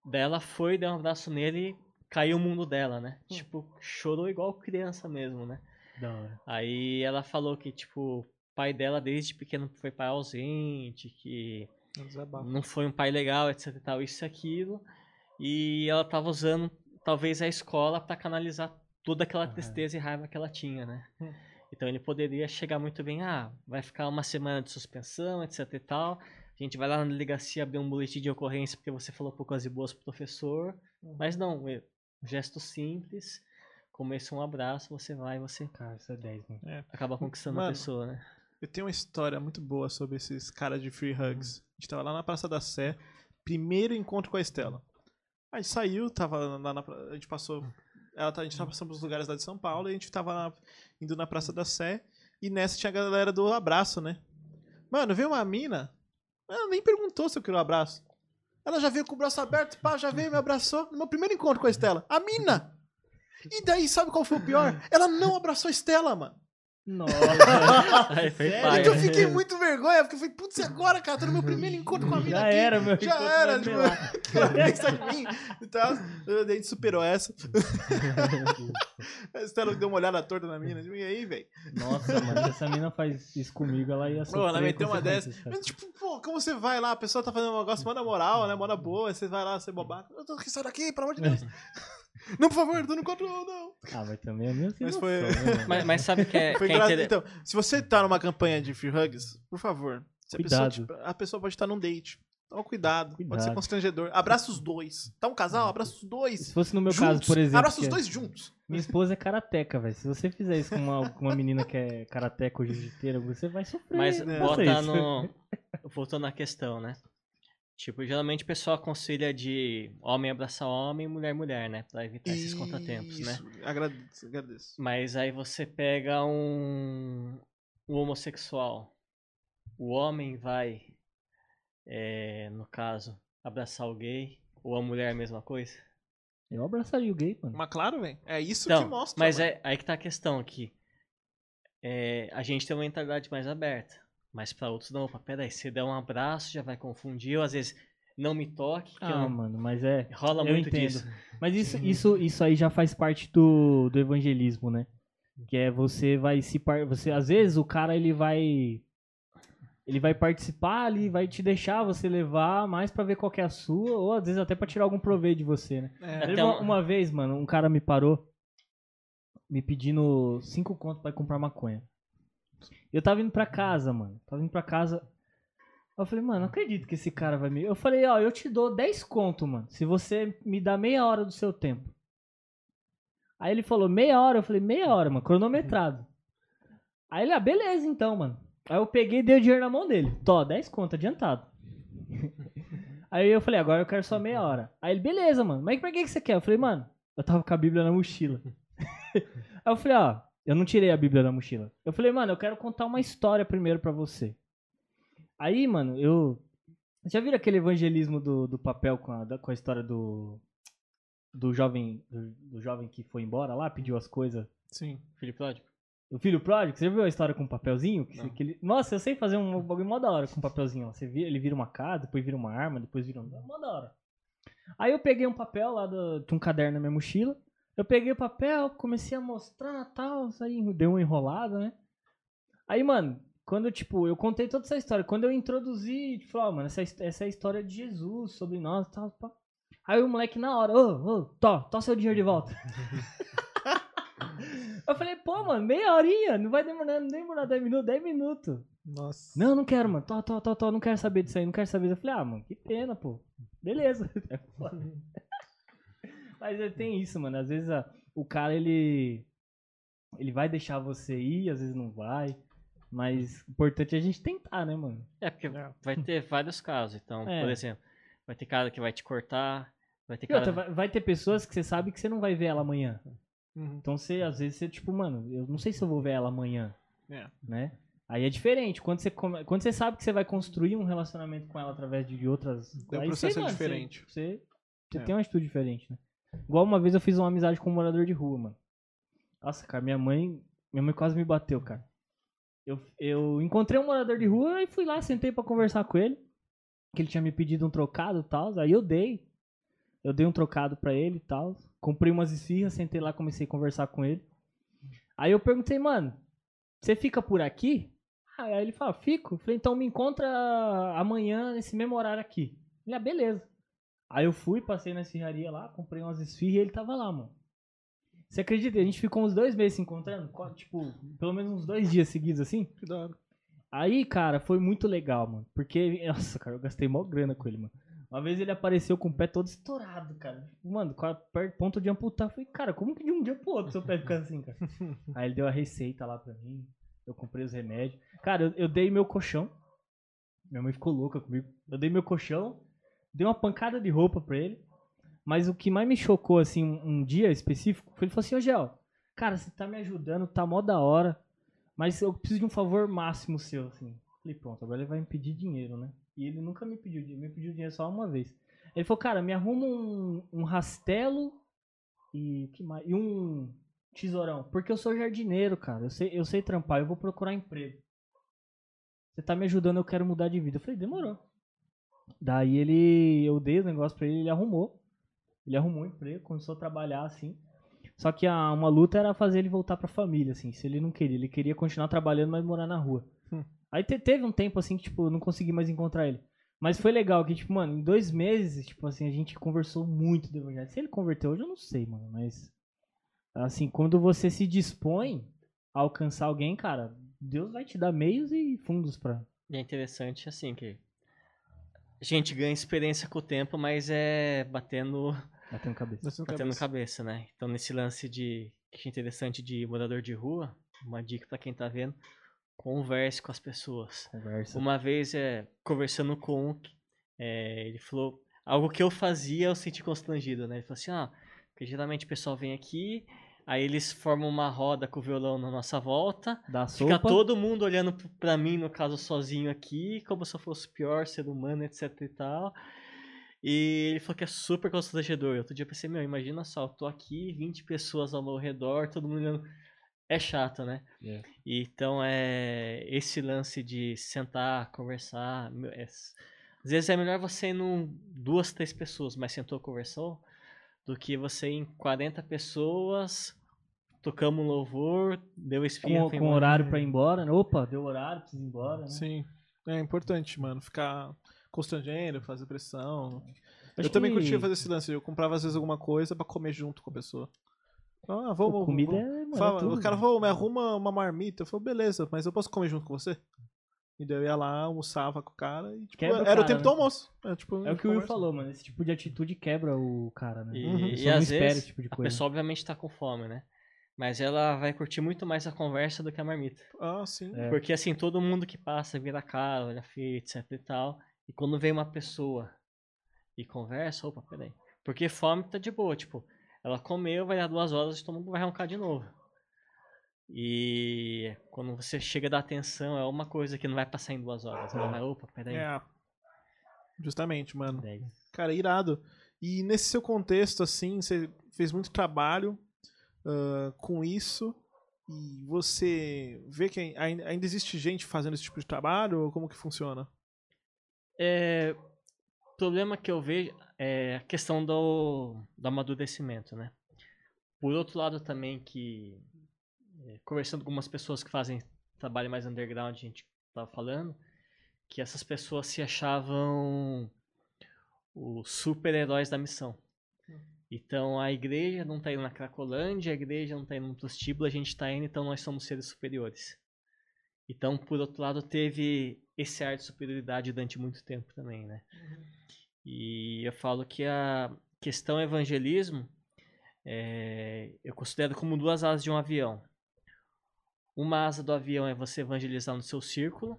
Daí ela foi, deu um abraço nele e caiu o mundo dela, né? Tipo, chorou igual criança mesmo, né? Da hora. Aí ela falou que, tipo, pai dela desde pequeno foi pai ausente, que Desabafo. não foi um pai legal, etc tal, isso e aquilo. E ela tava usando, talvez, a escola pra canalizar toda aquela Aham. tristeza e raiva que ela tinha, né? Hum. Então ele poderia chegar muito bem, ah, vai ficar uma semana de suspensão, etc e tal. A gente vai lá na delegacia abrir um boletim de ocorrência porque você falou poucas e boas pro professor. Mas não, é um gesto simples, como esse um abraço, você vai e você Cara, isso é 10, mano. acaba conquistando a Mano, pessoa, né? Eu tenho uma história muito boa sobre esses caras de free hugs. A gente tava lá na Praça da Sé, primeiro encontro com a Estela. A gente saiu, tava lá na, a gente passou Ela tá, a gente tava passando pelos lugares lá de São Paulo e a gente tava indo na Praça da Sé. E nessa tinha a galera do abraço, né? Mano, veio uma mina. Ela nem perguntou se eu queria um abraço. Ela já veio com o braço aberto, pá, já veio, me abraçou. No meu primeiro encontro com a Estela. A mina! E daí, sabe qual foi o pior? Ela não abraçou a Estela, mano. Nossa. Aí foi Sério? paia. Então eu fiquei muito vergonha, porque eu falei, putz, e agora, cara? Tô no meu primeiro encontro com a mina Já aqui. era, meu Já era, vai tipo, lá. que ela pensa em mim e. Daí A gente superou essa. A Estela deu uma olhada torta na mina. E aí, velho? Nossa, mano, se essa mina faz isso comigo, ela ia sofrer Pô, ela meteu uma dessa. Mas, tipo, pô, como você vai lá? A pessoa tá fazendo um negócio mó na moral, né? Mó na boa. Você vai lá, você babaca. Eu tô aqui, sai daqui, pelo amor de Deus. Não, por favor, eu não encontro, não. Ah, mas também é sem Mas noção, foi- né? Mas, mas sabe que é, Foi que é Então, se você tá numa campanha de free hugs, por favor. Se a, pessoa, Cuidado. tipo, a pessoa pode estar num date. Então, cuidado. Pode ser Cuidado. constrangedor. Abraça os dois. Tá um casal? Abraça os dois. Se fosse no meu juntos. caso, por exemplo. Abraça os é- dois juntos. Minha esposa é karateca, velho. Se você fizer isso com uma, com uma menina que é karateca ou jiu-jiteira, você vai sofrer. Mas bota no. Voltando à questão, né? Tipo, geralmente o pessoal aconselha de homem abraçar homem, mulher mulher, né? Pra evitar esses contratempos, né? Isso. Agradeço, agradeço. Mas aí você pega um, um homossexual. O homem vai, é, no caso, abraçar o gay. Ou a mulher a mesma coisa. Eu abraçaria o gay, mano. Mas claro, velho. É isso Então, que mostra. mas mano. é aí que tá a questão aqui. É, a gente tem uma mentalidade mais aberta. Mas pra outros não. Opa, peraí, se der um abraço já vai confundir. Ou às vezes não me toque. Ah, não- mano, mas é. Rola eu muito entendo. disso. Mas isso, isso, isso aí já faz parte do, do evangelismo, né? Que é você vai se par... você às vezes o cara ele vai ele vai participar ali, vai te deixar você levar mais pra ver qual que é a sua, ou às vezes até pra tirar algum proveito de você, né? É. Uma, um- uma vez, mano, um cara me parou me pedindo cinco contos pra ir comprar maconha. Eu tava indo pra casa, mano. Tava indo pra casa. Eu falei, mano, não acredito que esse cara vai me. Eu falei, ó, eu te dou 10 conto, mano. Se você me dá meia hora do seu tempo. Aí ele falou, meia hora? Eu falei, meia hora, mano, cronometrado. Aí ele, ah, beleza então, mano. Aí eu peguei e dei o dinheiro na mão dele. Tó, 10 conto, adiantado. Aí eu falei, agora eu quero só meia hora. Aí ele, beleza, mano. Mas pra que que você quer? Eu falei, mano, eu tava com a Bíblia na mochila. Aí eu falei, ó, eu não tirei a Bíblia da mochila. Eu falei, mano, eu quero contar uma história primeiro pra você. Aí, mano, eu. Já viram aquele evangelismo do, do papel com a, da- com a história do. Do jovem. Do, do jovem que foi embora lá, pediu as coisas. Sim. Filho pródigo. O filho pródigo, você já viu a história com o papelzinho? Que, que ele- Nossa, eu sei fazer um bagulho mó da hora com papelzinho. ó. Você vira, ele vira uma casa, depois vira uma arma, depois vira um. Mó da hora. Aí eu peguei um papel lá do, de um caderno na minha mochila. Eu peguei o papel, comecei a mostrar tal, aí deu uma enrolada, né? Aí, mano, quando, tipo, eu contei toda essa história. Quando eu introduzi, tipo, ó, mano, essa, essa é a história de Jesus sobre nós e tal, pá. Aí o moleque na hora, ô, ô, tó, tó seu dinheiro de volta. eu falei, pô, mano, meia horinha, não vai demorar, não demorar 10 minutos, 10 minutos. Nossa. Não, não quero, mano, tó, tó, tó, tó, não quero saber disso aí, não quero saber. Eu falei, ah, mano, que pena, pô. Beleza. É. Mas é, tem isso, mano, às vezes a- o cara, ele, ele vai deixar você ir, às vezes não vai. Mas o importante é a gente tentar, né, mano? É, porque É. vai ter vários casos. Então, É. por exemplo, vai ter cara que vai te cortar, vai ter E outra, cara. vai, vai ter pessoas que você sabe que você não vai ver ela amanhã. Uhum. Então você, às vezes, você, tipo, mano, eu não sei se eu vou ver ela amanhã, É. né? Aí é diferente. Quando você, come- quando você sabe que você vai construir um relacionamento com ela através de outras. É um processo você, mano, diferente. Você, você, você É. tem uma atitude diferente, né? Igual uma vez eu fiz uma amizade com um morador de rua, mano. Nossa, cara, minha mãe. Minha mãe quase me bateu, cara. Eu, eu encontrei um morador de rua e fui lá, sentei pra conversar com ele. Que ele tinha me pedido um trocado e tal. Aí eu dei. Eu dei um trocado pra ele e tal. Comprei umas esfirras, sentei lá, comecei a conversar com ele. Aí eu perguntei, mano, você fica por aqui? Aí ele falou, fico. Eu falei, então me encontra amanhã nesse mesmo horário aqui. Ele, ah, beleza. Aí eu fui, passei na esfirraria lá, comprei umas esfirras e ele tava lá, mano. Você acredita? A gente ficou uns dois meses se encontrando? Tipo, pelo menos uns dois dias seguidos assim. Que da hora. Aí, cara, foi muito legal, mano. Porque, nossa, cara, eu gastei mó grana com ele, mano. Uma vez ele apareceu com o pé todo estourado, cara. Mano, com a ponto de amputar. Eu falei, cara, como que de um dia pro outro seu pé fica assim, cara? Aí ele deu a receita lá pra mim. Eu comprei os remédios. Cara, eu, eu dei meu colchão. Minha mãe ficou louca comigo. Eu dei meu colchão, dei uma pancada de roupa pra ele. Mas o que mais me chocou, assim, um, um dia específico, foi ele falou assim, ô Gel, cara, você tá me ajudando, tá mó da hora, mas eu preciso de um favor máximo seu, assim. Falei, pronto, agora ele vai me pedir dinheiro, né? E ele nunca me pediu dinheiro, me pediu dinheiro só uma vez. Ele falou, cara, me arruma um, um rastelo e, que mais? e um tesourão. Porque eu sou jardineiro, cara. Eu sei, eu sei trampar, eu vou procurar emprego. Você tá me ajudando, eu quero mudar de vida. Eu falei, demorou. Daí ele, eu dei o negócio pra ele, ele arrumou. Ele arrumou um emprego, começou a trabalhar assim. Só que a, uma luta era fazer ele voltar pra família, assim. Se ele não queria, ele queria continuar trabalhando, mas morar na rua. Hum. Aí te- teve um tempo assim que, tipo, eu não consegui mais encontrar ele. Mas foi legal que, tipo, mano, em dois meses, tipo assim, a gente conversou muito do evangelho. Se ele converteu hoje, eu não sei, mano. Mas, assim, quando você se dispõe a alcançar alguém, cara, Deus vai te dar meios e fundos pra. E é interessante, assim, que a gente ganha experiência com o tempo, mas é batendo, Batendo cabeça. Temos batendo cabeça. cabeça, né? Então, nesse lance de que achei interessante de morador de rua, uma dica pra quem tá vendo, converse com as pessoas. Conversa. Uma vez, é, conversando com um, é, ele falou algo que eu fazia, eu senti constrangido, né? Ele falou assim, ah, porque geralmente o pessoal vem aqui, aí eles formam uma roda com o violão na nossa volta, Dá fica sopa. todo mundo olhando p- pra mim, no caso, sozinho aqui, como se eu fosse o pior ser humano, etc e tal. E ele falou que é super constrangedor. Outro dia eu pensei, meu, imagina só, eu tô aqui, 20 pessoas ao meu redor, todo mundo olhando. É chato, né? É. Então, é esse lance de sentar, conversar. meu, é às vezes é melhor você ir num duas, três pessoas, mas sentou, conversou, do que você em 40 pessoas, tocamos um louvor, deu espinha, Com, com horário pra ir embora, né? Opa, deu horário, precisa ir embora, né? Sim. É importante, mano. Ficar constrangendo, fazer pressão. Acho eu também que curtia fazer esse lance. Eu comprava às vezes alguma coisa pra comer junto com a pessoa. Ah, vamos. pô, comida vamos. é, mano, é Fala, tudo, o cara falou, me arruma uma marmita. Eu falei, beleza, mas eu posso comer junto com você? E daí eu ia lá, almoçava com o cara e, tipo, Quebra o era cara, o tempo né? do almoço. É, tipo, É o que o Will conversa. falou, mano. Esse tipo de atitude quebra o cara, né? E, Uhum. A e não às espera vezes, esse tipo de a coisa. pessoa obviamente tá com fome, né? Mas ela vai curtir muito mais a conversa do que a marmita. Ah, sim. É. Porque assim, todo mundo que passa vira a cara, olha feio, etc e tal. E quando vem uma pessoa e conversa, opa, peraí. Porque fome tá de boa, tipo, ela comeu, vai dar duas horas e todo mundo vai roncar de novo. E quando você chega da atenção, é uma coisa que não vai passar em duas horas. Ela vai, opa, peraí. É. Justamente, mano. Cara, irado. E nesse seu contexto, assim, você fez muito trabalho ah, com isso. E você vê que ainda, existe gente fazendo esse tipo de trabalho? Ou como que funciona? É, problema que eu vejo é a questão do, do amadurecimento, né? Por outro lado também que, é, conversando com algumas pessoas que fazem trabalho mais underground, a gente tava falando, que essas pessoas se achavam os super-heróis da missão. Então a igreja não tá indo na Cracolândia, a igreja não tá indo no prostíbulo, a gente tá indo, então nós somos seres superiores. Então, por outro lado, teve esse ar de superioridade durante muito tempo também, né? E eu falo que a questão evangelismo, é, eu considero como duas asas de um avião. Uma asa do avião é você evangelizar no seu círculo,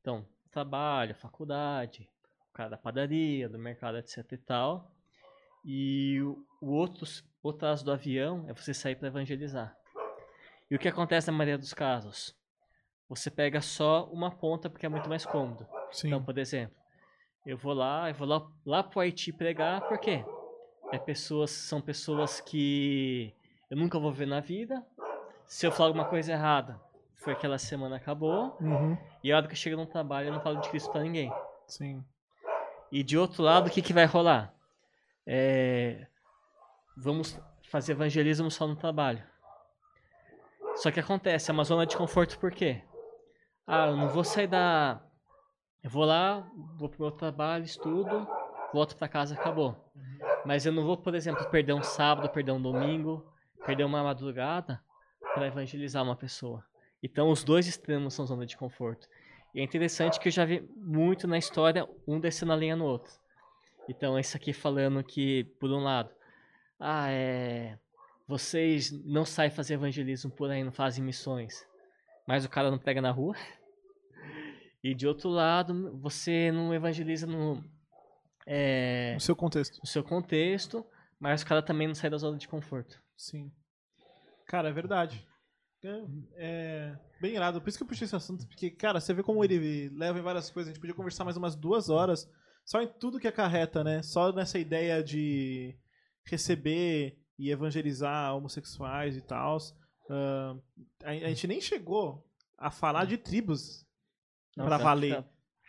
então, trabalho, faculdade, o cara da padaria, do mercado, etc e tal. E o o outro, outra asa do avião é você sair para evangelizar. E o que acontece na maioria dos casos? Você pega só uma ponta porque é muito mais cômodo. Sim. Então, por exemplo, eu vou lá, eu vou lá, lá pro Haiti pregar, por quê? É pessoas, são pessoas que eu nunca vou ver na vida. Se eu falar alguma coisa errada, foi aquela semana acabou. Uhum. E a hora que eu chego no trabalho, eu não falo de Cristo pra ninguém. Sim. E de outro lado, o que, que vai rolar? É, vamos fazer evangelismo só no trabalho. Só que acontece, é uma zona de conforto por quê? Ah, eu não vou sair da. Eu vou lá, vou pro meu trabalho, estudo, volto pra casa, acabou. Mas eu não vou, por exemplo, perder um sábado, perder um domingo, perder uma madrugada para evangelizar uma pessoa. Então os dois extremos são zona de conforto. E é interessante que eu já vi muito na história um descendo a linha no outro. Então, esse aqui falando que, por um lado, ah, é. Vocês não saem fazer evangelismo por aí, não fazem missões. Mas o cara não pega na rua. E de outro lado, você não evangeliza no, é, No seu contexto. no seu contexto, mas o cara também não sai da zona de conforto. Sim. Cara, é verdade. É, é bem irado. Por isso que eu puxei esse assunto, porque, cara, você vê como ele leva em várias coisas. A gente podia conversar mais umas duas horas só em tudo que acarreta, né? Só nessa ideia de receber e evangelizar homossexuais e tal. a, a gente nem chegou a falar de tribos tá- valer. tá-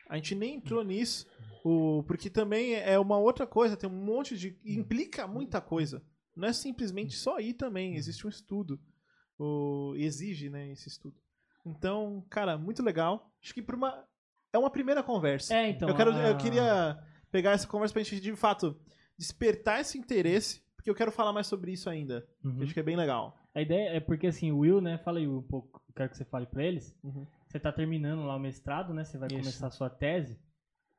A gente nem entrou nisso. O, porque também é uma outra coisa, tem um monte de. implica muita coisa. Não é simplesmente só ir também, existe um estudo. O, exige, né, esse estudo. Então, cara, muito legal. Acho que pra uma, é uma primeira conversa. É, então. eu, quero, a- eu queria pegar essa conversa pra gente, de fato, despertar esse interesse, porque eu quero falar mais sobre isso ainda. Uhum. Acho que é bem legal. A ideia é porque assim, o Will, né? Fala aí um pouco, eu quero que você fale pra eles. Uhum. Você tá terminando lá o mestrado, né? Você vai Isso. começar a sua tese.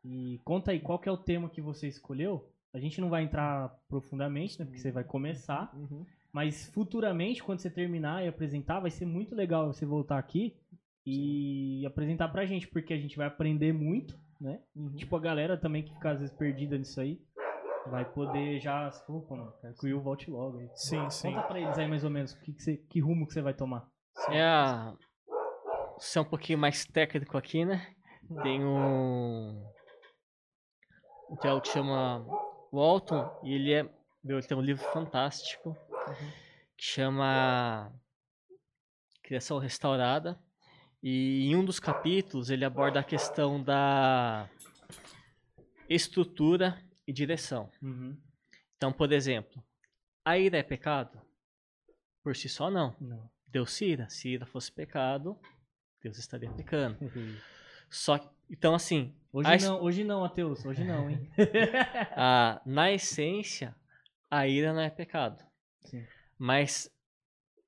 E conta aí qual que é o tema que você escolheu. A gente não vai entrar profundamente, né? Porque você vai começar. Uhum. Mas futuramente, quando você terminar e apresentar, vai ser muito legal você voltar aqui e apresentar pra gente, porque a gente vai aprender muito, né? Uhum. Tipo, a galera também que fica às vezes perdida nisso aí, vai poder já. Opa, mano, quero que o Will volte logo aí. Sim, sim. Conta pra eles aí mais ou menos que, que, você- que rumo que você vai tomar. É a. Ser um pouquinho mais técnico aqui, né? Tem um. Um teólogo que chama Walton, e ele é. Meu, ele tem um livro fantástico que chama Criação Restaurada. E em um dos capítulos ele aborda a questão da estrutura e direção. Uhum. Então, por exemplo, a ira é pecado? Por si só, não. Não. Deus se ira. Se ira fosse pecado, Deus estaria pecando. Só que, então assim, Hoje A não, hoje não, Matheus. Hoje não, hein? a, na essência, a ira não é pecado. Sim. Mas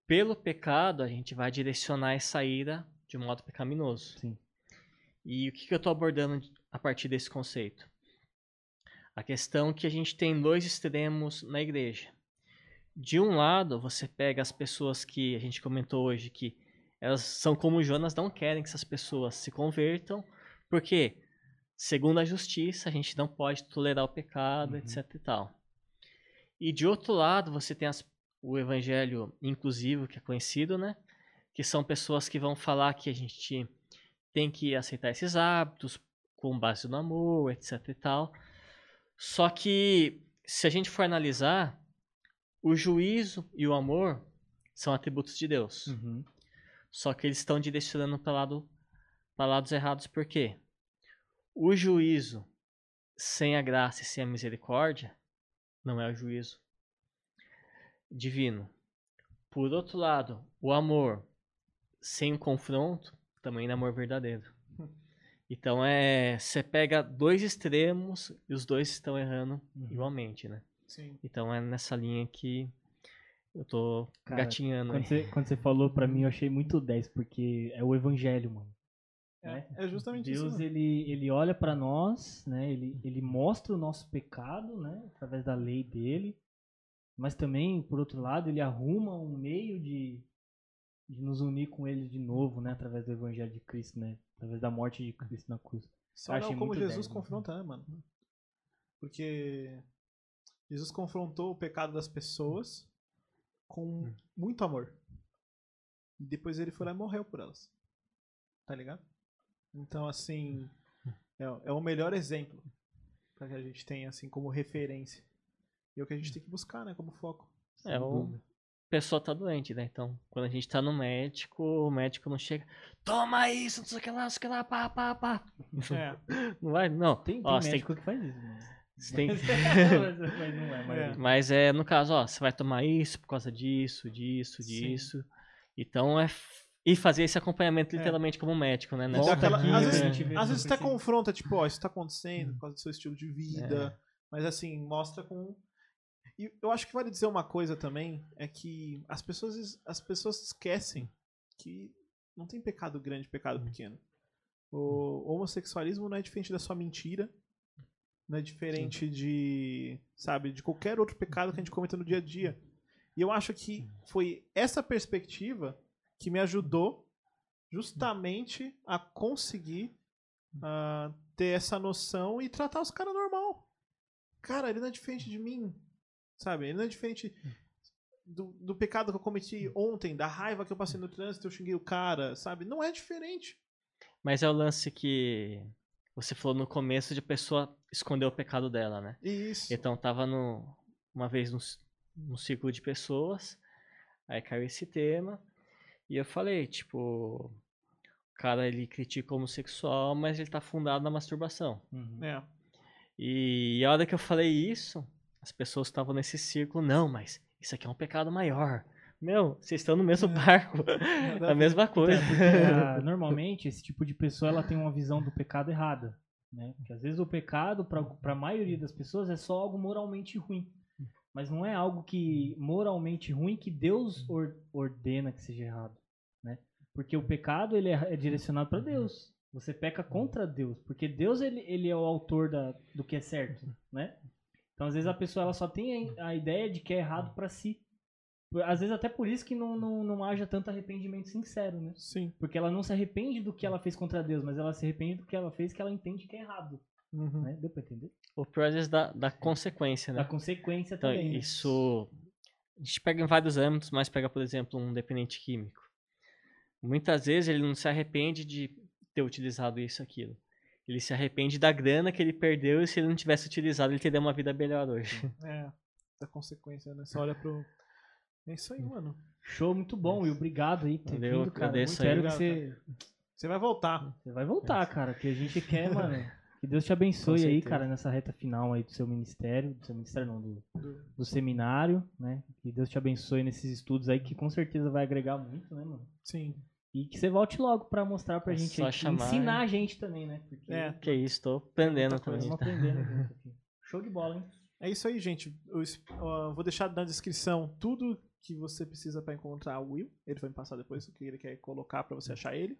pelo pecado, a gente vai direcionar essa ira de um modo pecaminoso. Sim. E o que, que eu estou abordando a partir desse conceito? A questão que a gente tem dois extremos na igreja. De um lado, você pega as pessoas que a gente comentou hoje, que elas são como Jonas, não querem que essas pessoas se convertam, porque, segundo a justiça, a gente não pode tolerar o pecado, Uhum. etc e tal. E de outro lado, você tem as- o evangelho inclusivo, que é conhecido, né? Que são pessoas que vão falar que a gente tem que aceitar esses hábitos com base no amor, etc e tal. Só que, se a gente for analisar, o juízo e o amor são atributos de Deus. Uhum. Só que eles estão direcionando para lado, para lados errados, por quê? O juízo sem a graça e sem a misericórdia não é o juízo divino. Por outro lado, o amor sem o confronto também não é amor verdadeiro. Então é, você pega dois extremos e os dois estão errando Uhum. igualmente, né? Sim. Então é nessa linha que eu tô Cara, gatinhando. Quando você, quando você falou pra mim, eu achei muito 10, porque é o evangelho, mano. É, é justamente isso. Deus, ele, ele olha pra nós, né? Ele, ele mostra o nosso pecado, né? Através da lei dele. Mas também, por outro lado, ele arruma um meio de, de nos unir com ele de novo, né? Através do evangelho de Cristo, né? Através da morte de Cristo na cruz. Só olhar como Jesus 10, né? confronta, né, mano? Porque Jesus confrontou o pecado das pessoas com muito amor. E depois ele foi lá e morreu por elas. Tá ligado? Então, assim, é, é o melhor exemplo pra que a gente tenha, assim, como referência. E é o que a gente tem que buscar, né, como foco. É, o dúvida. pessoa tá doente, né? Então, quando a gente tá no médico, o médico não chega, toma isso, não sei o que lá, não sei o que lá, pá, pá, pá. É, Não vai, não. Tem, tem Ó, você tem médico que faz isso, mano. Você tem que- mas, mas não é, mas É. Mas é, no caso, ó, você vai tomar isso por causa disso, disso, Sim. disso. Então é. E fazer esse acompanhamento É. literalmente como médico, né? Volta aquela- aqui, às né, vezes, vê às vezes até confronta, tipo, ó, isso tá acontecendo por causa do seu estilo de vida. Mas assim, mostra com. E eu acho que vale dizer uma coisa também, é que as pessoas, as pessoas esquecem que não tem pecado grande e pecado pequeno. O homossexualismo não é diferente da sua mentira. Não é diferente de, sabe, de qualquer outro pecado que a gente cometa no dia a dia. E eu acho que foi essa perspectiva que me ajudou justamente a conseguir ah, ter essa noção e tratar os caras normal. cara, ele não é diferente de mim. Sabe? Ele não é diferente do, do pecado que eu cometi ontem, da raiva que eu passei no trânsito, eu xinguei o cara, sabe? Não é diferente. Mas é o lance que você falou no começo de a pessoa esconder o pecado dela, né? Isso. Então tava no, uma vez num, num círculo de pessoas, aí caiu esse tema, e eu falei, tipo, o cara ele critica o homossexual, mas ele tá fundado na masturbação. Uhum. É. E a hora que eu falei isso, as pessoas estavam nesse círculo, não, mas isso aqui é um pecado maior. Meu, vocês estão no mesmo barco. Nada a a mesma coisa. é porque, ah, normalmente, esse tipo de pessoa ela tem uma visão do pecado errada. Né? Porque às vezes o pecado, para a maioria das pessoas, é só algo moralmente ruim. Mas não é algo que moralmente ruim que Deus or- ordena que seja errado. Né? Porque o pecado ele é, é direcionado para Deus. Você peca contra Deus. Porque Deus ele, ele é o autor da, do que é certo. Né? Então, às vezes, a pessoa ela só tem a ideia de que é errado para si. Às vezes, até por isso que não, não, não haja tanto arrependimento sincero, né? Sim. Porque ela não se arrepende do que ela fez contra Deus, mas ela se arrepende do que ela fez que ela entende que é errado. Uhum. Né? Deu pra entender? O pior às vezes da, da consequência, né? Da consequência Então, também. né? isso. A gente pega em vários âmbitos, mas pega, por exemplo, um dependente químico. Muitas vezes ele não se arrepende de ter utilizado isso aquilo. Ele se arrepende da grana que ele perdeu e se ele não tivesse utilizado, ele teria uma vida melhor hoje. É. Da consequência, né? Você olha pro. É isso aí, mano. Show muito bom e obrigado aí por ter Valeu, vindo, cara. Muito aí. Espero que você, Você vai voltar. você vai voltar, cara. Que a gente quer, mano. Que Deus te abençoe aí, cara, nessa reta final aí do seu ministério. Do seu ministério não, do, Do- seminário, né? Que Deus te abençoe nesses estudos aí, que com certeza vai agregar muito, né, mano? Sim. E que você volte logo pra mostrar pra É gente aí, chamar, ensinar né? a gente também, né? Porque É. Que isso, tô aprendendo coisa, também. estamos aprendendo. Show de bola, hein? É isso aí, gente. Eu vou deixar na descrição tudo que você precisa para encontrar o Will. Ele vai me passar depois o que ele quer colocar para você achar ele.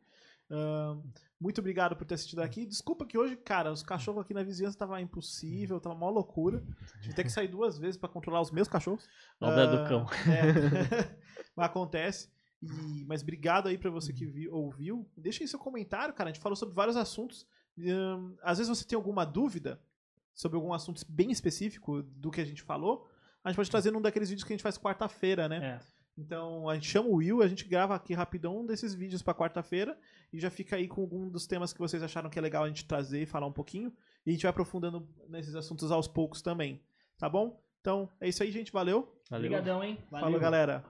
Muito obrigado por ter assistido aqui. Desculpa que hoje, cara, os cachorros aqui na vizinhança tava impossível, tava uma loucura. Tive que ter que sair duas vezes para controlar os meus cachorros. Obra Ah, do cão. é. Mas acontece. E- mas obrigado aí pra você que vi- ouviu. Deixa aí seu comentário, cara. A gente falou sobre vários assuntos. Às vezes você tem alguma dúvida sobre algum assunto bem específico do que a gente falou. A gente pode trazer num daqueles vídeos que a gente faz quarta-feira, né? É. Então a gente chama o Will, a gente grava aqui rapidão um desses vídeos pra quarta-feira e já fica aí com algum dos temas que vocês acharam que é legal a gente trazer e falar um pouquinho. E a gente vai aprofundando nesses assuntos aos poucos também. Tá bom? Então é isso aí, gente. Valeu. Valeu. Obrigadão, hein? Falou, galera.